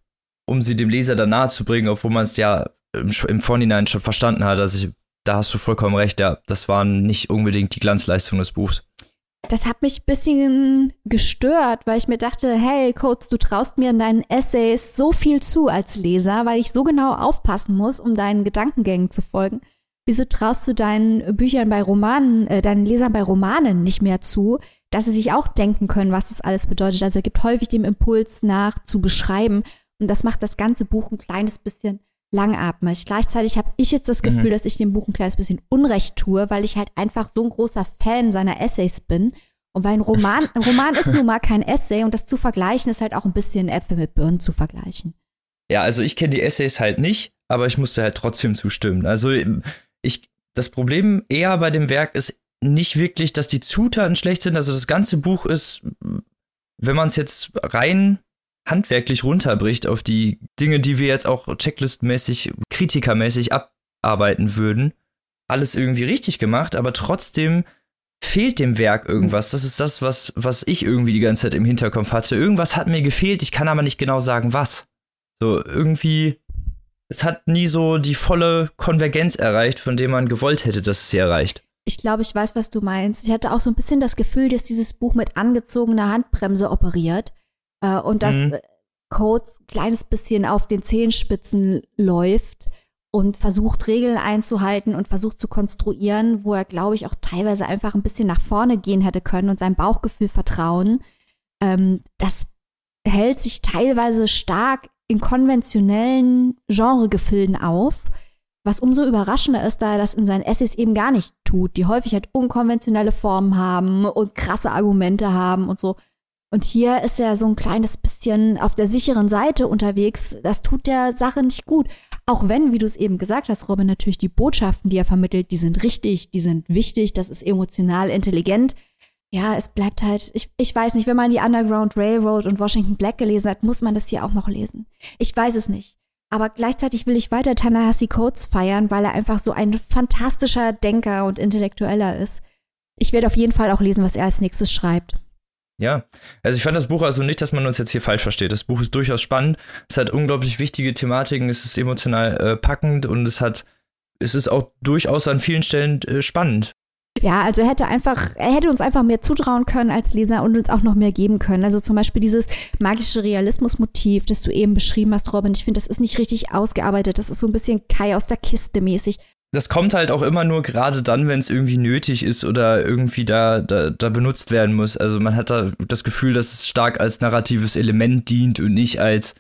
um sie dem Leser dann nahe zu bringen, obwohl man es ja im, im Vorhinein schon verstanden hat. Also ich, da hast du vollkommen recht, ja, das waren nicht unbedingt die Glanzleistungen des Buchs. Das hat mich ein bisschen gestört, weil ich mir dachte, hey, Coates, du traust mir in deinen Essays so viel zu als Leser, weil ich so genau aufpassen muss, um deinen Gedankengängen zu folgen. wieso traust du deinen Büchern bei Romanen, äh, deinen Lesern bei Romanen nicht mehr zu, dass sie sich auch denken können, was das alles bedeutet. Also er gibt häufig dem Impuls nach zu beschreiben. Und das macht das ganze Buch ein kleines bisschen langatmig. Gleichzeitig habe ich jetzt das mhm. Gefühl, mhm. dass ich dem Buch ein kleines bisschen Unrecht tue, weil ich halt einfach so ein großer Fan seiner Essays bin. Und weil ein Roman, [LAUGHS] ein Roman ist nun mal kein Essay und das zu vergleichen ist halt auch ein bisschen Äpfel mit Birnen zu vergleichen. Ja, also ich kenne die Essays halt nicht, aber ich musste halt trotzdem zustimmen. Also ich, das Problem eher bei dem Werk ist nicht wirklich, dass die Zutaten schlecht sind. Also das ganze Buch ist, wenn man es jetzt rein handwerklich runterbricht auf die Dinge, die wir jetzt auch checklistmäßig, kritikermäßig abarbeiten würden, alles irgendwie richtig gemacht, aber trotzdem fehlt dem Werk irgendwas. Das ist das, was, was ich irgendwie die ganze Zeit im Hinterkopf hatte. Irgendwas hat mir gefehlt, ich kann aber nicht genau sagen, was. So, irgendwie, es hat nie so die volle Konvergenz erreicht, von dem man gewollt hätte, dass es sie erreicht. Ich glaube, ich weiß, was du meinst. Ich hatte auch so ein bisschen das Gefühl, dass dieses Buch mit angezogener Handbremse operiert äh, und dass mhm. Codes ein kleines bisschen auf den Zehenspitzen läuft und versucht, Regeln einzuhalten und versucht zu konstruieren, wo er, glaube ich, auch teilweise einfach ein bisschen nach vorne gehen hätte können und seinem Bauchgefühl vertrauen. Ähm, das hält sich teilweise stark in konventionellen Genregefilden auf, was umso überraschender ist, da er das in seinen Essays eben gar nicht tut, die häufig halt unkonventionelle Formen haben und krasse Argumente haben und so. Und hier ist er so ein kleines bisschen auf der sicheren Seite unterwegs. Das tut der Sache nicht gut. Auch wenn, wie du es eben gesagt hast, Robin, natürlich die Botschaften, die er vermittelt, die sind richtig, die sind wichtig, das ist emotional intelligent. Ja, es bleibt halt, ich, ich weiß nicht, wenn man die Underground Railroad und Washington Black gelesen hat, muss man das hier auch noch lesen. Ich weiß es nicht. Aber gleichzeitig will ich weiter Tanahasi Coates feiern, weil er einfach so ein fantastischer Denker und Intellektueller ist. Ich werde auf jeden Fall auch lesen, was er als nächstes schreibt. Ja, also ich fand das Buch also nicht, dass man uns jetzt hier falsch versteht. Das Buch ist durchaus spannend. Es hat unglaublich wichtige Thematiken, es ist emotional äh, packend und es hat, es ist auch durchaus an vielen Stellen äh, spannend. Ja, also er hätte einfach, er hätte uns einfach mehr zutrauen können als Leser und uns auch noch mehr geben können. Also zum Beispiel dieses magische Realismus-Motiv, das du eben beschrieben hast, Robin. Ich finde, das ist nicht richtig ausgearbeitet. Das ist so ein bisschen Kai aus der Kiste mäßig das kommt halt auch immer nur gerade dann, wenn es irgendwie nötig ist oder irgendwie da, da, da benutzt werden muss. Also man hat da das Gefühl, dass es stark als narratives Element dient und nicht als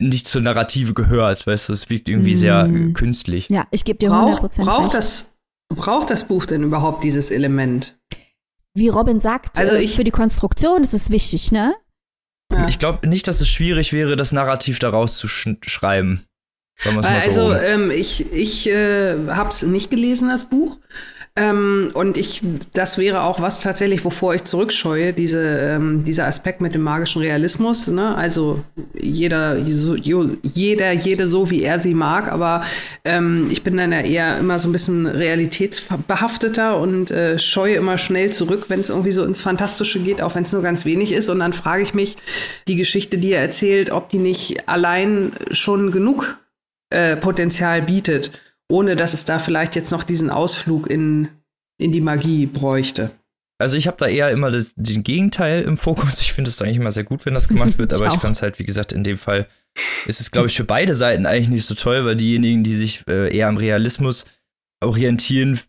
nicht zur Narrative gehört. Weißt du, es wirkt irgendwie mm. sehr künstlich. Ja, ich gebe dir 100% braucht, braucht recht. Das, braucht das Buch denn überhaupt dieses Element? Wie Robin sagt, also äh, ich, für die Konstruktion ist es wichtig, ne? Ja. Ich glaube nicht, dass es schwierig wäre, das Narrativ daraus zu sch schreiben also so. ähm, ich, ich äh, habe es nicht gelesen, das Buch. Ähm, und ich, das wäre auch was tatsächlich, wovor ich zurückscheue, diese, ähm, dieser Aspekt mit dem magischen Realismus. Ne? Also jeder, so, jeder, jede so, wie er sie mag, aber ähm, ich bin dann ja eher immer so ein bisschen realitätsbehafteter und äh, scheue immer schnell zurück, wenn es irgendwie so ins Fantastische geht, auch wenn es nur ganz wenig ist. Und dann frage ich mich, die Geschichte, die er erzählt, ob die nicht allein schon genug äh, Potenzial bietet, ohne dass es da vielleicht jetzt noch diesen Ausflug in, in die Magie bräuchte. Also ich habe da eher immer das, den Gegenteil im Fokus. Ich finde es eigentlich immer sehr gut, wenn das gemacht wird, [LAUGHS] aber ich fand es halt, wie gesagt, in dem Fall ist es, glaube ich, für beide Seiten eigentlich nicht so toll, weil diejenigen, die sich äh, eher am Realismus orientieren,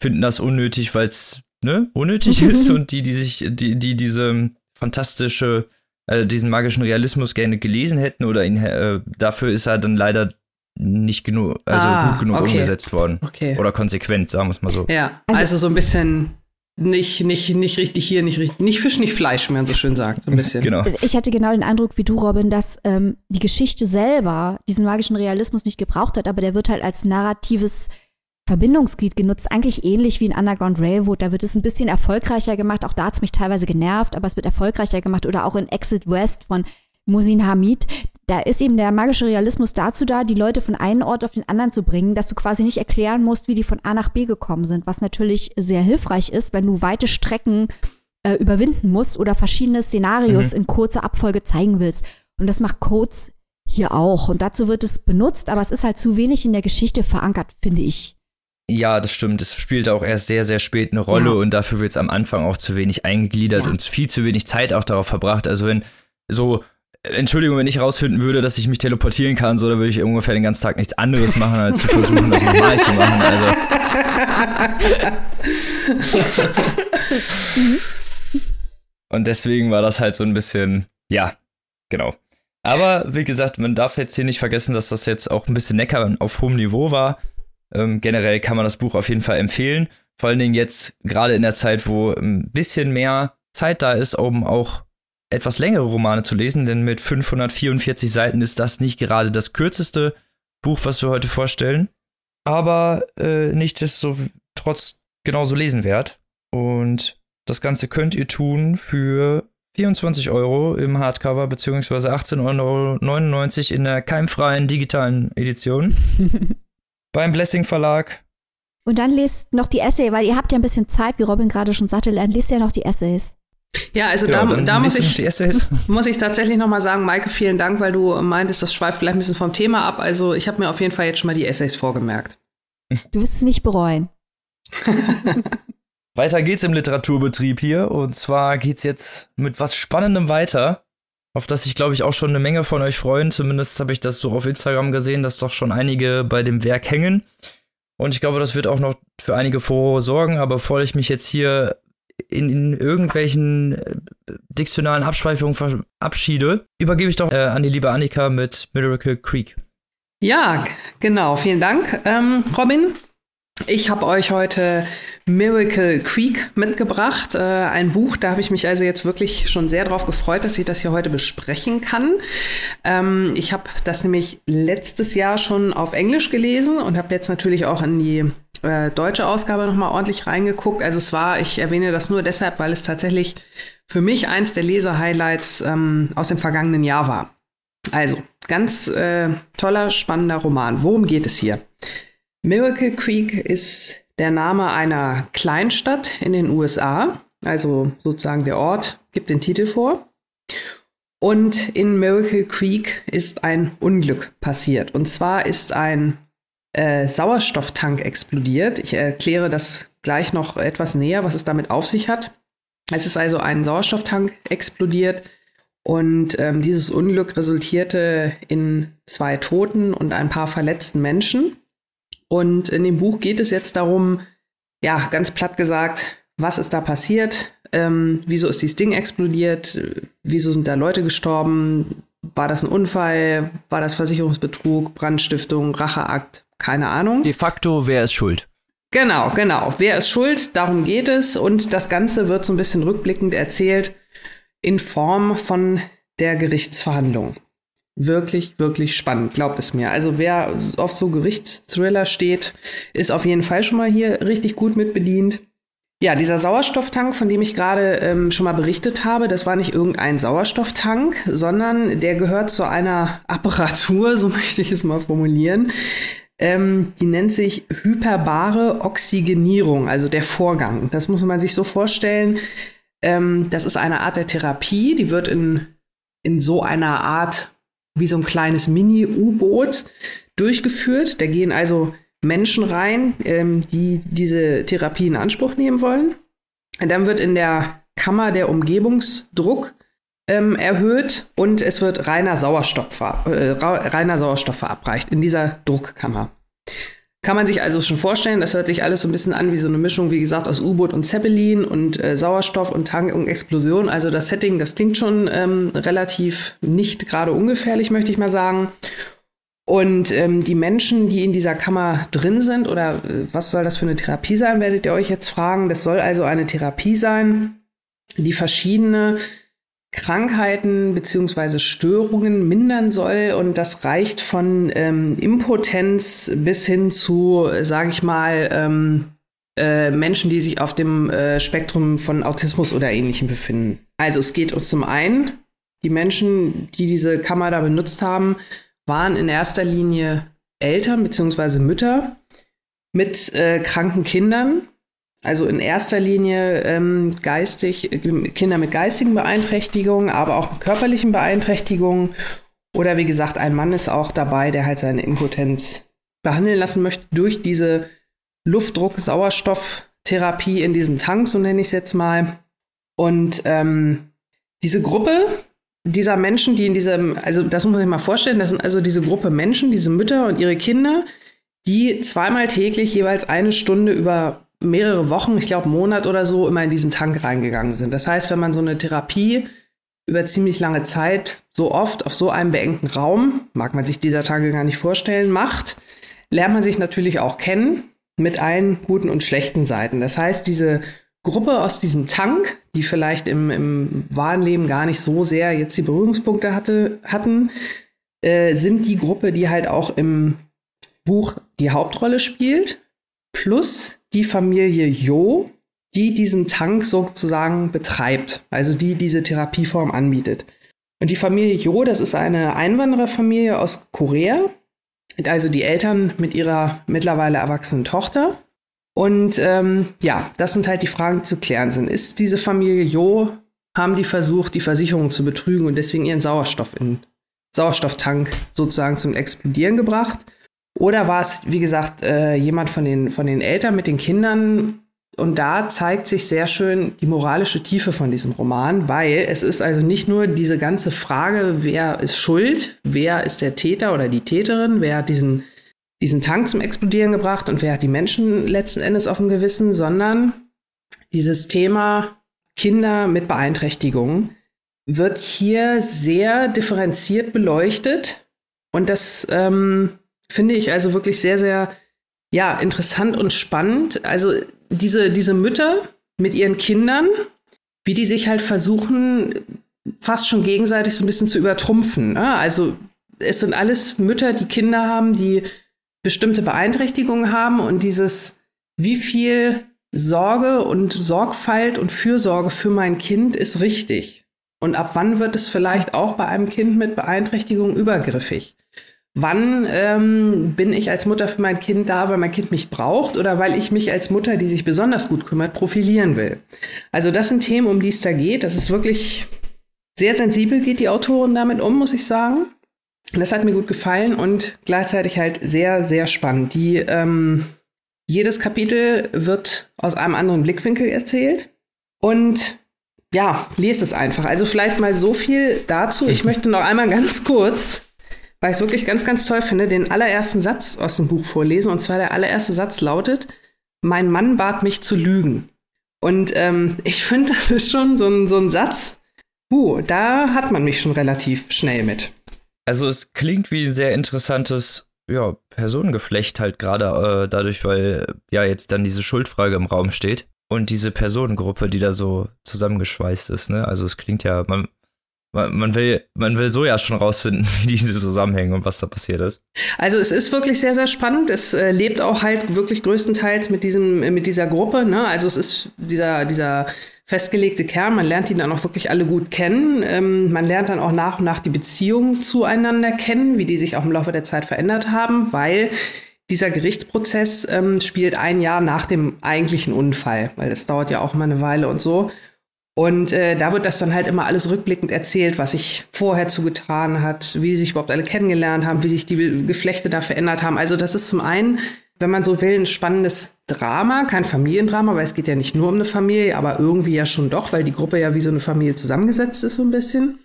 finden das unnötig, weil es ne, unnötig [LAUGHS] ist und die, die sich, die, die diese fantastische, äh, diesen magischen Realismus gerne gelesen hätten oder ihn, äh, dafür ist er dann leider nicht genug, also ah, gut genug okay. umgesetzt worden. Okay. Oder konsequent, sagen wir es mal so. Ja, also, also, so ein bisschen nicht, nicht, nicht richtig hier, nicht richtig, nicht Fisch, nicht Fleisch, wie man so schön sagt, so ein bisschen. [LAUGHS] genau. Also ich hatte genau den Eindruck wie du, Robin, dass ähm, die Geschichte selber diesen magischen Realismus nicht gebraucht hat, aber der wird halt als narratives Verbindungsglied genutzt, eigentlich ähnlich wie in Underground Railroad. Da wird es ein bisschen erfolgreicher gemacht. Auch da hat es mich teilweise genervt, aber es wird erfolgreicher gemacht. Oder auch in Exit West von Musin Hamid, da ist eben der magische Realismus dazu da, die Leute von einem Ort auf den anderen zu bringen, dass du quasi nicht erklären musst, wie die von A nach B gekommen sind, was natürlich sehr hilfreich ist, wenn du weite Strecken äh, überwinden musst oder verschiedene Szenarios mhm. in kurzer Abfolge zeigen willst. Und das macht Codes hier auch. Und dazu wird es benutzt, aber es ist halt zu wenig in der Geschichte verankert, finde ich. Ja, das stimmt. Es spielt auch erst sehr, sehr spät eine Rolle ja. und dafür wird es am Anfang auch zu wenig eingegliedert ja. und viel zu wenig Zeit auch darauf verbracht. Also wenn so Entschuldigung, wenn ich herausfinden würde, dass ich mich teleportieren kann, so, dann würde ich ungefähr den ganzen Tag nichts anderes machen, als zu versuchen, das normal zu machen. Also. [LAUGHS] Und deswegen war das halt so ein bisschen, ja, genau. Aber wie gesagt, man darf jetzt hier nicht vergessen, dass das jetzt auch ein bisschen Neckar auf hohem Niveau war. Ähm, generell kann man das Buch auf jeden Fall empfehlen. Vor allen Dingen jetzt gerade in der Zeit, wo ein bisschen mehr Zeit da ist, um auch etwas längere Romane zu lesen, denn mit 544 Seiten ist das nicht gerade das kürzeste Buch, was wir heute vorstellen, aber äh, nichtsdestotrotz genauso lesenwert. Und das Ganze könnt ihr tun für 24 Euro im Hardcover beziehungsweise 18,99 Euro in der keimfreien digitalen Edition [LAUGHS] beim Blessing Verlag. Und dann lest noch die Essay, weil ihr habt ja ein bisschen Zeit, wie Robin gerade schon sagte, dann lest ja noch die Essays. Ja, also ja, da, da muss, ich, [LAUGHS] muss ich tatsächlich noch mal sagen, Maike, vielen Dank, weil du meintest, das schweift vielleicht ein bisschen vom Thema ab. Also ich habe mir auf jeden Fall jetzt schon mal die Essays vorgemerkt. [LAUGHS] Du wirst es nicht bereuen. [LAUGHS] weiter geht's im Literaturbetrieb hier. Und zwar geht's jetzt mit was Spannendem weiter, auf das ich glaube ich auch schon eine Menge von euch freuen. Zumindest habe ich das so auf Instagram gesehen, dass doch schon einige bei dem Werk hängen. Und ich glaube, das wird auch noch für einige Furore sorgen. Aber bevor ich mich jetzt hier in, in irgendwelchen äh, diktionalen Abschweifungen verabschiede, übergebe ich doch äh, an die liebe Annika mit Miracle Creek. Ja, genau. Vielen Dank, ähm, Robin. Ich habe euch heute Miracle Creek mitgebracht. Äh, ein Buch, da habe ich mich also jetzt wirklich schon sehr darauf gefreut, dass ich das hier heute besprechen kann. Ähm, ich habe das nämlich letztes Jahr schon auf Englisch gelesen und habe jetzt natürlich auch in die äh, deutsche Ausgabe nochmal ordentlich reingeguckt. Also es war, ich erwähne das nur deshalb, weil es tatsächlich für mich eins der Leser-Highlights ähm, aus dem vergangenen Jahr war. Also, ganz äh, toller, spannender Roman. Worum geht es hier? Miracle Creek ist der Name einer Kleinstadt in den USA, also sozusagen der Ort gibt den Titel vor. Und in Miracle Creek ist ein Unglück passiert. Und zwar ist ein äh, Sauerstofftank explodiert. Ich erkläre das gleich noch etwas näher, was es damit auf sich hat. Es ist also ein Sauerstofftank explodiert und ähm, dieses Unglück resultierte in zwei Toten und ein paar verletzten Menschen. Und in dem Buch geht es jetzt darum, ja, ganz platt gesagt, was ist da passiert? Ähm, wieso ist dieses Ding explodiert? Wieso sind da Leute gestorben? War das ein Unfall? War das Versicherungsbetrug, Brandstiftung, Racheakt? Keine Ahnung. De facto, wer ist schuld? Genau, genau. Wer ist schuld? Darum geht es. Und das Ganze wird so ein bisschen rückblickend erzählt in Form von der Gerichtsverhandlung wirklich, wirklich spannend, glaubt es mir. Also wer auf so Gerichtsthriller steht, ist auf jeden Fall schon mal hier richtig gut mit bedient. Ja, dieser Sauerstofftank, von dem ich gerade ähm, schon mal berichtet habe, das war nicht irgendein Sauerstofftank, sondern der gehört zu einer Apparatur, [LAUGHS] so möchte ich es mal formulieren. Ähm, die nennt sich hyperbare Oxygenierung, also der Vorgang. Das muss man sich so vorstellen. Ähm, das ist eine Art der Therapie, die wird in, in so einer Art wie so ein kleines Mini-U-Boot durchgeführt. Da gehen also Menschen rein, ähm, die diese Therapie in Anspruch nehmen wollen. Und dann wird in der Kammer der Umgebungsdruck ähm, erhöht und es wird reiner Sauerstoff, äh, reiner Sauerstoff verabreicht in dieser Druckkammer. Kann man sich also schon vorstellen, das hört sich alles so ein bisschen an wie so eine Mischung, wie gesagt, aus U-Boot und Zeppelin und äh, Sauerstoff und Tank und Explosion. Also das Setting, das klingt schon ähm, relativ nicht gerade ungefährlich, möchte ich mal sagen. Und ähm, die Menschen, die in dieser Kammer drin sind, oder äh, was soll das für eine Therapie sein, werdet ihr euch jetzt fragen. Das soll also eine Therapie sein, die verschiedene Krankheiten beziehungsweise Störungen mindern soll. Und das reicht von ähm, Impotenz bis hin zu, sage ich mal, ähm, äh, Menschen, die sich auf dem äh, Spektrum von Autismus oder Ähnlichem befinden. Also es geht uns zum einen, die Menschen, die diese Kammer da benutzt haben, waren in erster Linie Eltern beziehungsweise Mütter mit äh, kranken Kindern also in erster Linie ähm, geistig, Kinder mit geistigen Beeinträchtigungen, aber auch mit körperlichen Beeinträchtigungen. Oder wie gesagt, ein Mann ist auch dabei, der halt seine Impotenz behandeln lassen möchte durch diese Luftdruck-Sauerstofftherapie in diesem Tank, so nenne ich es jetzt mal. Und ähm, diese Gruppe dieser Menschen, die in diesem, also das muss man sich mal vorstellen, das sind also diese Gruppe Menschen, diese Mütter und ihre Kinder, die zweimal täglich jeweils eine Stunde über mehrere Wochen, ich glaube Monat oder so, immer in diesen Tank reingegangen sind. Das heißt, wenn man so eine Therapie über ziemlich lange Zeit so oft auf so einem beengten Raum, mag man sich dieser Tage gar nicht vorstellen, macht, lernt man sich natürlich auch kennen mit allen guten und schlechten Seiten. Das heißt, diese Gruppe aus diesem Tank, die vielleicht im, im wahren Leben gar nicht so sehr jetzt die Berührungspunkte hatte, hatten, äh, sind die Gruppe, die halt auch im Buch die Hauptrolle spielt, plus die Familie Jo, die diesen Tank sozusagen betreibt, also die diese Therapieform anbietet. Und die Familie Jo, das ist eine Einwandererfamilie aus Korea, also die Eltern mit ihrer mittlerweile erwachsenen Tochter. Und ähm, ja, das sind halt die Fragen, die zu klären sind. Ist diese Familie Jo, haben die versucht, die Versicherung zu betrügen und deswegen ihren Sauerstoff in Sauerstofftank sozusagen zum Explodieren gebracht? Oder war es, wie gesagt, äh, jemand von den, von den Eltern mit den Kindern, und da zeigt sich sehr schön die moralische Tiefe von diesem Roman, weil es ist also nicht nur diese ganze Frage, wer ist schuld, wer ist der Täter oder die Täterin, wer hat diesen, diesen Tank zum Explodieren gebracht und wer hat die Menschen letzten Endes auf dem Gewissen, sondern dieses Thema Kinder mit Beeinträchtigungen wird hier sehr differenziert beleuchtet. Und das ähm, finde ich also wirklich sehr, sehr ja, interessant und spannend. Also diese, diese Mütter mit ihren Kindern, wie die sich halt versuchen, fast schon gegenseitig so ein bisschen zu übertrumpfen. Ne? Also es sind alles Mütter, die Kinder haben, die bestimmte Beeinträchtigungen haben und dieses, wie viel Sorge und Sorgfalt und Fürsorge für mein Kind ist richtig. Und ab wann wird es vielleicht auch bei einem Kind mit Beeinträchtigung übergriffig? Wann ähm, bin ich als Mutter für mein Kind da, weil mein Kind mich braucht oder weil ich mich als Mutter, die sich besonders gut kümmert, profilieren will? Also das sind Themen, um die es da geht. Das ist wirklich sehr sensibel, geht die Autorin damit um, muss ich sagen. Das hat mir gut gefallen und gleichzeitig halt sehr, sehr spannend. Die, ähm, jedes Kapitel wird aus einem anderen Blickwinkel erzählt. Und ja, lest es einfach. Also vielleicht mal so viel dazu. Ich möchte noch einmal ganz kurz weil ich es wirklich ganz, ganz toll finde, den allerersten Satz aus dem Buch vorlesen. Und zwar der allererste Satz lautet, mein Mann bat mich zu lügen. Und ähm, ich finde, das ist schon so ein, so ein Satz, uh, da hat man mich schon relativ schnell mit. Also es klingt wie ein sehr interessantes ja, Personengeflecht halt gerade äh, dadurch, weil ja jetzt dann diese Schuldfrage im Raum steht und diese Personengruppe, die da so zusammengeschweißt ist. Ne? Also es klingt ja, man, man will, man will so ja schon rausfinden, [LAUGHS] wie diese zusammenhängen und was da passiert ist. Also es ist wirklich sehr, sehr spannend. Es äh, lebt auch halt wirklich größtenteils mit diesem, mit dieser Gruppe. Ne? Also es ist dieser, dieser festgelegte Kern. Man lernt ihn dann auch wirklich alle gut kennen. Ähm, man lernt dann auch nach und nach die Beziehungen zueinander kennen, wie die sich auch im Laufe der Zeit verändert haben, weil dieser Gerichtsprozess ähm, spielt ein Jahr nach dem eigentlichen Unfall, weil das dauert ja auch mal eine Weile und so. Und äh, da wird das dann halt immer alles rückblickend erzählt, was sich vorher zugetragen hat, wie sich überhaupt alle kennengelernt haben, wie sich die Geflechte da verändert haben. Also das ist zum einen, wenn man so will, ein spannendes Drama, kein Familiendrama, weil es geht ja nicht nur um eine Familie, aber irgendwie ja schon doch, weil die Gruppe ja wie so eine Familie zusammengesetzt ist so ein bisschen.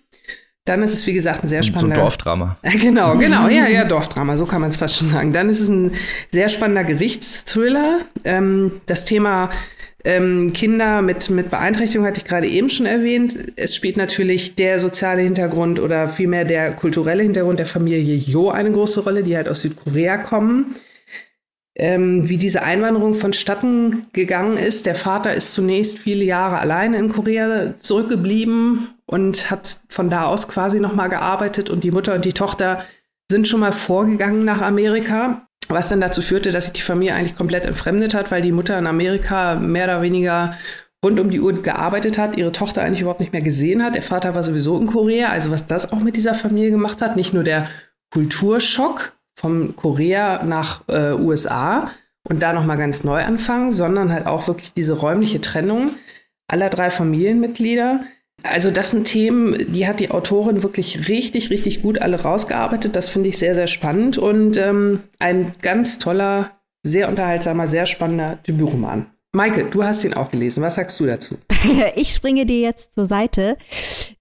Dann ist es, wie gesagt, ein sehr spannender. So ein Dorfdrama. [LAUGHS] Genau, genau, ja, ja, Dorfdrama, so kann man es fast schon sagen. Dann ist es ein sehr spannender Gerichtsthriller. Ähm, das Thema ähm, Kinder mit, mit Beeinträchtigung hatte ich gerade eben schon erwähnt. Es spielt natürlich der soziale Hintergrund oder vielmehr der kulturelle Hintergrund der Familie Jo eine große Rolle, die halt aus Südkorea kommen. Ähm, wie diese Einwanderung vonstatten gegangen ist. Der Vater ist zunächst viele Jahre alleine in Korea zurückgeblieben und hat von da aus quasi nochmal gearbeitet und die Mutter und die Tochter sind schon mal vorgegangen nach Amerika was dann dazu führte, dass sich die Familie eigentlich komplett entfremdet hat, weil die Mutter in Amerika mehr oder weniger rund um die Uhr gearbeitet hat, ihre Tochter eigentlich überhaupt nicht mehr gesehen hat. Der Vater war sowieso in Korea. Also was das auch mit dieser Familie gemacht hat, nicht nur der Kulturschock vom Korea nach äh, USA und da nochmal ganz neu anfangen, sondern halt auch wirklich diese räumliche Trennung aller drei Familienmitglieder also das sind Themen, die hat die Autorin wirklich richtig, richtig gut alle rausgearbeitet. Das finde ich sehr, sehr spannend und ähm, ein ganz toller, sehr unterhaltsamer, sehr spannender Debütroman. Maike, du hast ihn auch gelesen. Was sagst du dazu? [LAUGHS] ich springe dir jetzt zur Seite,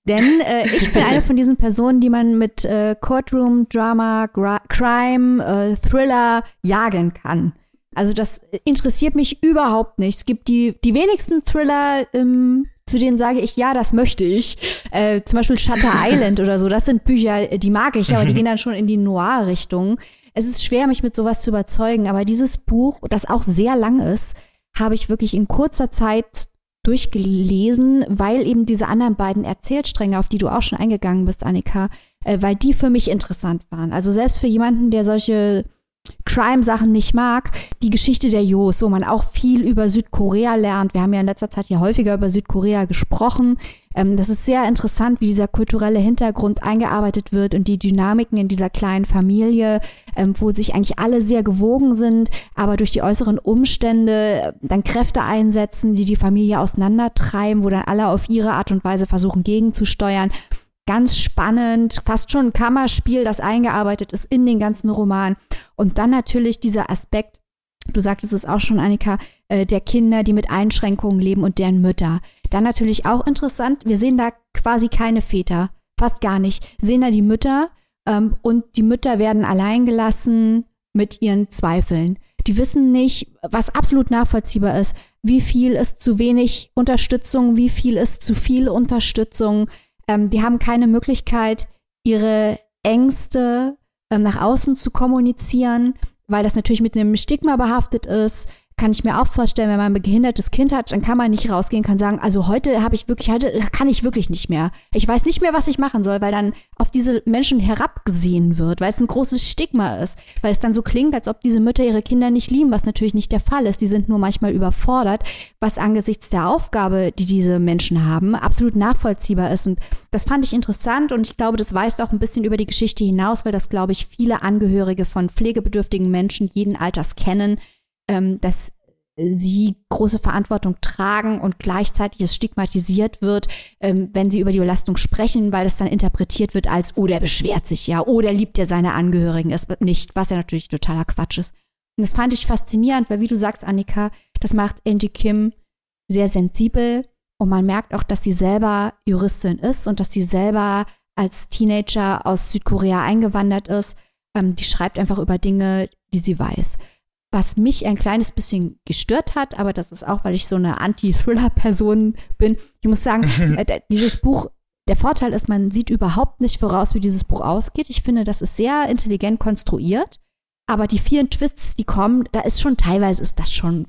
denn äh, ich bin eine von diesen Personen, die man mit äh, Courtroom, Drama, Gra Crime, äh, Thriller jagen kann. Also das interessiert mich überhaupt nicht. Es gibt die, die wenigsten Thriller, ähm, zu denen sage ich, ja, das möchte ich. Äh, zum Beispiel Shutter [LAUGHS] Island oder so. Das sind Bücher, die mag ich, aber die [LAUGHS] gehen dann schon in die Noir-Richtung. Es ist schwer, mich mit sowas zu überzeugen, aber dieses Buch, das auch sehr lang ist, habe ich wirklich in kurzer Zeit durchgelesen, weil eben diese anderen beiden Erzählstränge, auf die du auch schon eingegangen bist, Annika, äh, weil die für mich interessant waren. Also selbst für jemanden, der solche Crime-Sachen nicht mag, die Geschichte der Jos, wo man auch viel über Südkorea lernt. Wir haben ja in letzter Zeit ja häufiger über Südkorea gesprochen. Ähm, das ist sehr interessant, wie dieser kulturelle Hintergrund eingearbeitet wird und die Dynamiken in dieser kleinen Familie, ähm, wo sich eigentlich alle sehr gewogen sind, aber durch die äußeren Umstände äh, dann Kräfte einsetzen, die die Familie auseinandertreiben, wo dann alle auf ihre Art und Weise versuchen gegenzusteuern ganz spannend, fast schon ein Kammerspiel, das eingearbeitet ist in den ganzen Roman. Und dann natürlich dieser Aspekt, du sagtest es auch schon, Annika, äh, der Kinder, die mit Einschränkungen leben und deren Mütter. Dann natürlich auch interessant, wir sehen da quasi keine Väter, fast gar nicht. Sehen da die Mütter ähm, und die Mütter werden alleingelassen mit ihren Zweifeln. Die wissen nicht, was absolut nachvollziehbar ist, wie viel ist zu wenig Unterstützung, wie viel ist zu viel Unterstützung. Ähm, die haben keine Möglichkeit, ihre Ängste ähm, nach außen zu kommunizieren, weil das natürlich mit einem Stigma behaftet ist kann ich mir auch vorstellen, wenn man ein behindertes Kind hat, dann kann man nicht rausgehen, kann sagen, also heute habe ich wirklich, heute kann ich wirklich nicht mehr. Ich weiß nicht mehr, was ich machen soll, weil dann auf diese Menschen herabgesehen wird, weil es ein großes Stigma ist, weil es dann so klingt, als ob diese Mütter ihre Kinder nicht lieben, was natürlich nicht der Fall ist. Die sind nur manchmal überfordert, was angesichts der Aufgabe, die diese Menschen haben, absolut nachvollziehbar ist. Und das fand ich interessant und ich glaube, das weist auch ein bisschen über die Geschichte hinaus, weil das, glaube ich, viele Angehörige von pflegebedürftigen Menschen jeden Alters kennen ähm, dass sie große Verantwortung tragen und gleichzeitig es stigmatisiert wird, ähm, wenn sie über die Belastung sprechen, weil es dann interpretiert wird als, oh, der beschwert sich ja, oh, der liebt ja seine Angehörigen es nicht, was ja natürlich totaler Quatsch ist. Und das fand ich faszinierend, weil wie du sagst, Annika, das macht Angie Kim sehr sensibel und man merkt auch, dass sie selber Juristin ist und dass sie selber als Teenager aus Südkorea eingewandert ist. Ähm, die schreibt einfach über Dinge, die sie weiß was mich ein kleines bisschen gestört hat, aber das ist auch, weil ich so eine Anti-Thriller-Person bin. Ich muss sagen, [LAUGHS] äh, dieses Buch, der Vorteil ist, man sieht überhaupt nicht voraus, wie dieses Buch ausgeht. Ich finde, das ist sehr intelligent konstruiert, aber die vielen Twists, die kommen, da ist schon teilweise ist das schon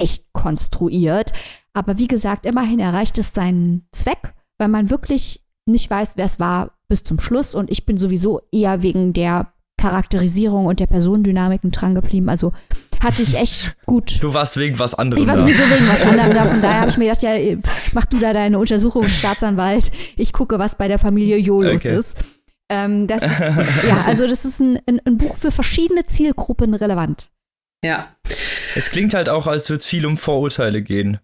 recht konstruiert. Aber wie gesagt, immerhin erreicht es seinen Zweck, weil man wirklich nicht weiß, wer es war bis zum Schluss. Und ich bin sowieso eher wegen der Charakterisierung und der Personendynamiken dran geblieben. Also hat sich echt gut. Du warst wegen was anderem. Ich war sowieso wegen was anderem da. Von daher habe ich mir gedacht, ja, [LAUGHS] mach du da deine Untersuchung, Staatsanwalt. Ich gucke, was bei der Familie Jo los okay. ist. Ähm, das ist, ja, also das ist ein, ein, ein Buch für verschiedene Zielgruppen relevant. Ja. Es klingt halt auch, als würde es viel um Vorurteile gehen.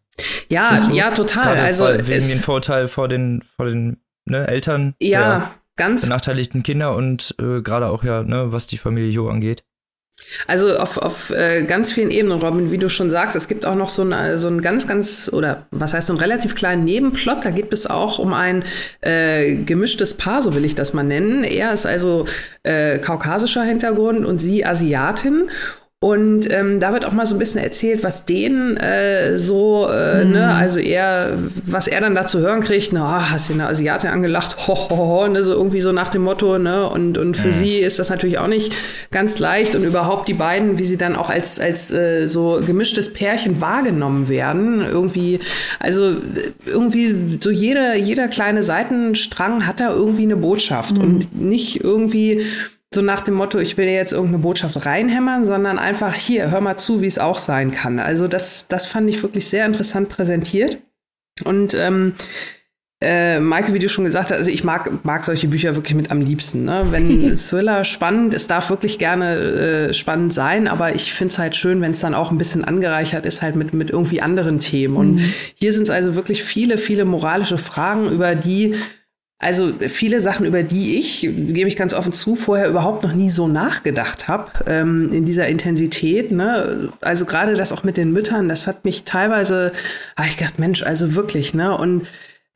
Ja, so? ja, total. Also wegen den Vorteil vor den, vor den ne, Eltern. Ja, ganz. Benachteiligten Kinder und äh, gerade auch ja, ne, was die Familie Jo angeht. Also auf, auf äh, ganz vielen Ebenen, Robin, wie du schon sagst, es gibt auch noch so einen so ein ganz, ganz, oder was heißt so einen relativ kleinen Nebenplot. Da geht es auch um ein äh, gemischtes Paar, so will ich das mal nennen. Er ist also äh, kaukasischer Hintergrund und sie Asiatin. Und ähm, da wird auch mal so ein bisschen erzählt, was denen äh, so, äh, mhm. ne, also er, was er dann da zu hören kriegt, na, oh, hast du eine Asiatin angelacht, ho, ho, ho, ne, so irgendwie so nach dem Motto, ne, und, und für mhm. sie ist das natürlich auch nicht ganz leicht und überhaupt die beiden, wie sie dann auch als, als äh, so gemischtes Pärchen wahrgenommen werden, irgendwie, also irgendwie so jeder, jeder kleine Seitenstrang hat da irgendwie eine Botschaft mhm. und nicht irgendwie, so nach dem Motto, ich will dir jetzt irgendeine Botschaft reinhämmern, sondern einfach hier, hör mal zu, wie es auch sein kann. Also das, das fand ich wirklich sehr interessant präsentiert. Und ähm, äh, Maike, wie du schon gesagt hast, also ich mag, mag solche Bücher wirklich mit am liebsten. Ne? Wenn [LAUGHS] Thriller spannend, es darf wirklich gerne äh, spannend sein, aber ich finde es halt schön, wenn es dann auch ein bisschen angereichert ist, halt mit, mit irgendwie anderen Themen. Und mhm. hier sind es also wirklich viele, viele moralische Fragen, über die also viele Sachen, über die ich, gebe ich ganz offen zu, vorher überhaupt noch nie so nachgedacht habe ähm, in dieser Intensität. Ne? Also gerade das auch mit den Müttern, das hat mich teilweise, habe ich gedacht, Mensch, also wirklich, ne? Und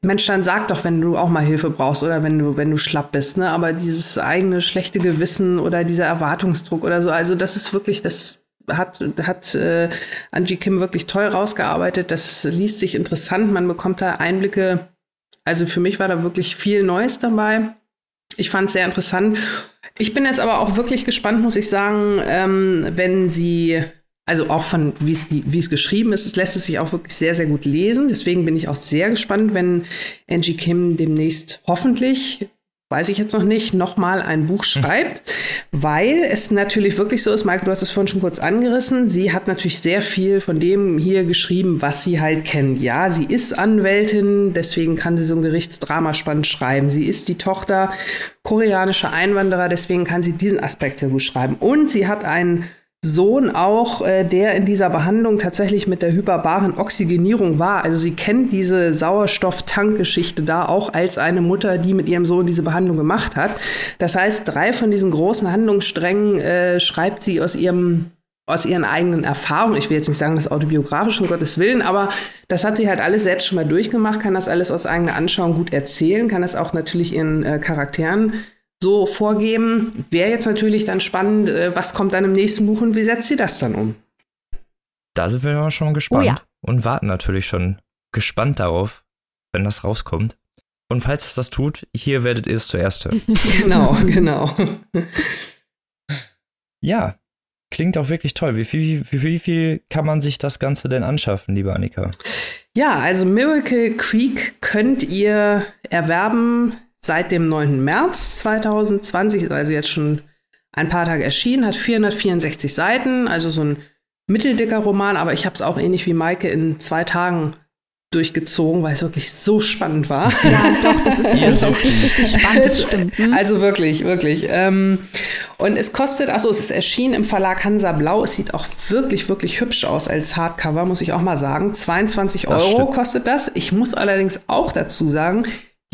Mensch, dann sag doch, wenn du auch mal Hilfe brauchst oder wenn du, wenn du schlapp bist, ne? Aber dieses eigene schlechte Gewissen oder dieser Erwartungsdruck oder so, also das ist wirklich, das hat, hat äh, Angie Kim wirklich toll rausgearbeitet. Das liest sich interessant, man bekommt da Einblicke also für mich war da wirklich viel Neues dabei. Ich fand es sehr interessant. Ich bin jetzt aber auch wirklich gespannt, muss ich sagen, ähm, wenn sie, also auch von wie es geschrieben ist, es lässt es sich auch wirklich sehr, sehr gut lesen. Deswegen bin ich auch sehr gespannt, wenn Angie Kim demnächst hoffentlich weiß ich jetzt noch nicht, nochmal ein Buch schreibt, weil es natürlich wirklich so ist, Michael, du hast es vorhin schon kurz angerissen, sie hat natürlich sehr viel von dem hier geschrieben, was sie halt kennt. Ja, sie ist Anwältin, deswegen kann sie so ein Gerichtsdrama spannend schreiben. Sie ist die Tochter koreanischer Einwanderer, deswegen kann sie diesen Aspekt sehr gut schreiben. Und sie hat einen Sohn auch, äh, der in dieser Behandlung tatsächlich mit der hyperbaren Oxygenierung war. Also sie kennt diese Sauerstofftankgeschichte da auch als eine Mutter, die mit ihrem Sohn diese Behandlung gemacht hat. Das heißt, drei von diesen großen Handlungssträngen äh, schreibt sie aus ihrem aus ihren eigenen Erfahrungen. Ich will jetzt nicht sagen, das autobiografisch, um Gottes Willen, aber das hat sie halt alles selbst schon mal durchgemacht, kann das alles aus eigener Anschauung gut erzählen, kann das auch natürlich ihren äh, Charakteren so vorgeben. Wäre jetzt natürlich dann spannend, äh, was kommt dann im nächsten Buch und wie setzt sie das dann um? Da sind wir schon gespannt oh ja. und warten natürlich schon gespannt darauf, wenn das rauskommt. Und falls es das tut, hier werdet ihr es zuerst hören. [LAUGHS] genau, genau. ja, klingt auch wirklich toll. Wie viel, wie, wie viel kann man sich das Ganze denn anschaffen, liebe Annika? Ja, also Miracle Creek könnt ihr erwerben seit dem 9. März 2020, ist also jetzt schon ein paar Tage erschienen, hat 464 Seiten, also so ein mitteldicker Roman, aber ich habe es auch ähnlich wie Maike in zwei Tagen durchgezogen, weil es wirklich so spannend war. Ja, doch, das ist [LAUGHS] richtig, richtig spannend, das stimmt. Hm? Also wirklich, wirklich. Ähm, und es kostet, also es ist erschienen im Verlag Hansa Blau. Es sieht auch wirklich, wirklich hübsch aus als Hardcover, muss ich auch mal sagen. 22 Euro kostet das. Ich muss allerdings auch dazu sagen,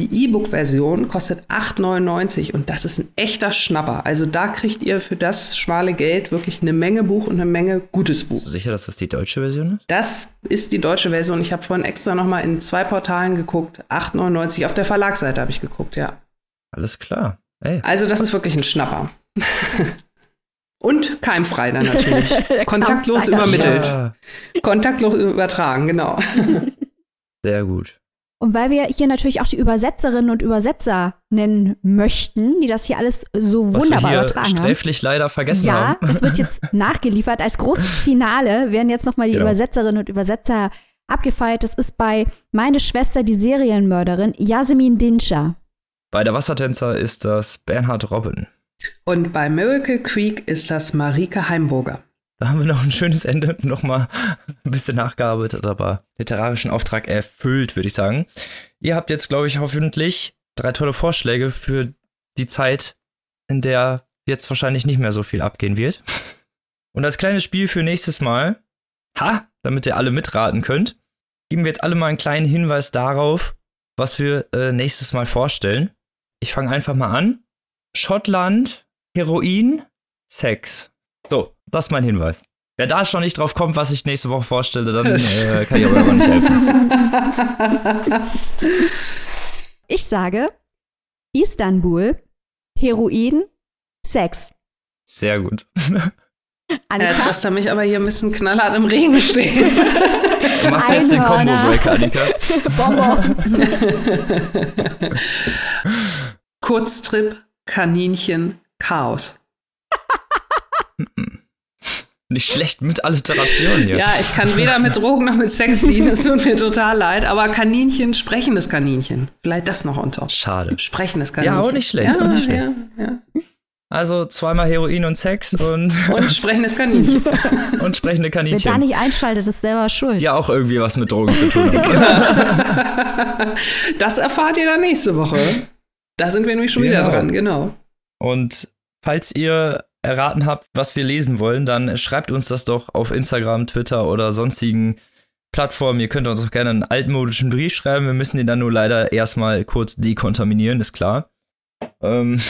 die E-Book-Version kostet 8,99 und das ist ein echter Schnapper. Also da kriegt ihr für das schmale Geld wirklich eine Menge Buch und eine Menge gutes Buch. Sicher, dass das die deutsche Version ist? Das ist die deutsche Version. Ich habe vorhin extra noch mal in zwei Portalen geguckt. 8,99 auf der Verlagsseite habe ich geguckt, ja. Alles klar. Ey. Also das ist wirklich ein Schnapper. [LAUGHS] und keimfrei dann natürlich. [LAUGHS] Kontaktlos übermittelt. Ja. Kontaktlos übertragen, genau. [LAUGHS] Sehr gut. Und weil wir hier natürlich auch die Übersetzerinnen und Übersetzer nennen möchten, die das hier alles so Was wunderbar wir hier übertragen sträflich haben. leider vergessen ja, haben. Ja, es wird [LAUGHS] jetzt nachgeliefert. Als großes Finale werden jetzt nochmal die genau. Übersetzerinnen und Übersetzer abgefeiert. Das ist bei Meine Schwester, die Serienmörderin, Yasemin Dinscher. Bei der Wassertänzer ist das Bernhard Robben. Und bei Miracle Creek ist das Marike Heimburger. Da haben wir noch ein schönes Ende, nochmal ein bisschen nachgearbeitet, aber literarischen Auftrag erfüllt, würde ich sagen. Ihr habt jetzt, glaube ich, hoffentlich drei tolle Vorschläge für die Zeit, in der jetzt wahrscheinlich nicht mehr so viel abgehen wird. Und als kleines Spiel für nächstes Mal, ha, damit ihr alle mitraten könnt, geben wir jetzt alle mal einen kleinen Hinweis darauf, was wir äh, nächstes Mal vorstellen. Ich fange einfach mal an. Schottland, Heroin, Sex. So, das ist mein Hinweis. Wer da schon nicht drauf kommt, was ich nächste Woche vorstelle, dann äh, kann ich aber auch nicht helfen. [LAUGHS] Ich sage Istanbul, Heroin, Sex. Sehr gut. [LAUGHS] Annika? Jetzt lässt er mich aber hier ein bisschen knallhart im Regen stehen. Du machst jetzt den Combo-Break, Annika. [LAUGHS] Kurztrip, Kaninchen, Chaos. Nicht schlecht mit Alliteration hier. Ja, ich kann weder mit Drogen noch mit Sex dienen. Es tut mir total leid. Aber Kaninchen, sprechendes Kaninchen. Vielleicht das noch unter. Schade. Sprechendes Kaninchen. Ja, auch nicht schlecht. Ja, auch nicht schlecht. Ja, ja. Also zweimal Heroin und Sex und. [LAUGHS] Und sprechendes Kaninchen. [LAUGHS] und sprechende Kaninchen. Wer da nicht einschaltet, ist selber schuld. Ja, auch irgendwie was mit Drogen zu tun hat. [LAUGHS] das erfahrt ihr dann nächste Woche. Da sind wir nämlich schon genau. wieder dran, genau. Und falls ihr erraten habt, was wir lesen wollen, dann schreibt uns das doch auf Instagram, Twitter oder sonstigen Plattformen. Ihr könnt uns auch gerne einen altmodischen Brief schreiben. Wir müssen den dann nur leider erstmal kurz dekontaminieren, ist klar. Ähm,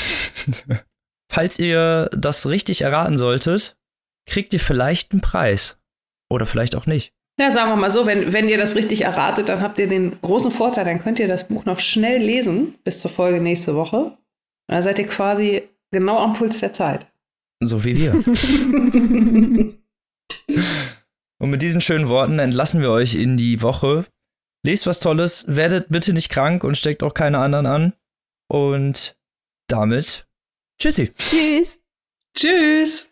[LAUGHS] falls ihr das richtig erraten solltet, kriegt ihr vielleicht einen Preis. Oder vielleicht auch nicht. Ja, sagen wir mal so, wenn, wenn ihr das richtig erratet, dann habt ihr den großen Vorteil, dann könnt ihr das Buch noch schnell lesen bis zur Folge nächste Woche. Und dann seid ihr quasi genau am Puls der Zeit. So wie wir. [LAUGHS] Und mit diesen schönen Worten entlassen wir euch in die Woche. Lest was Tolles, werdet bitte nicht krank und steckt auch keine anderen an. Und damit tschüssi. Tschüss. Tschüss.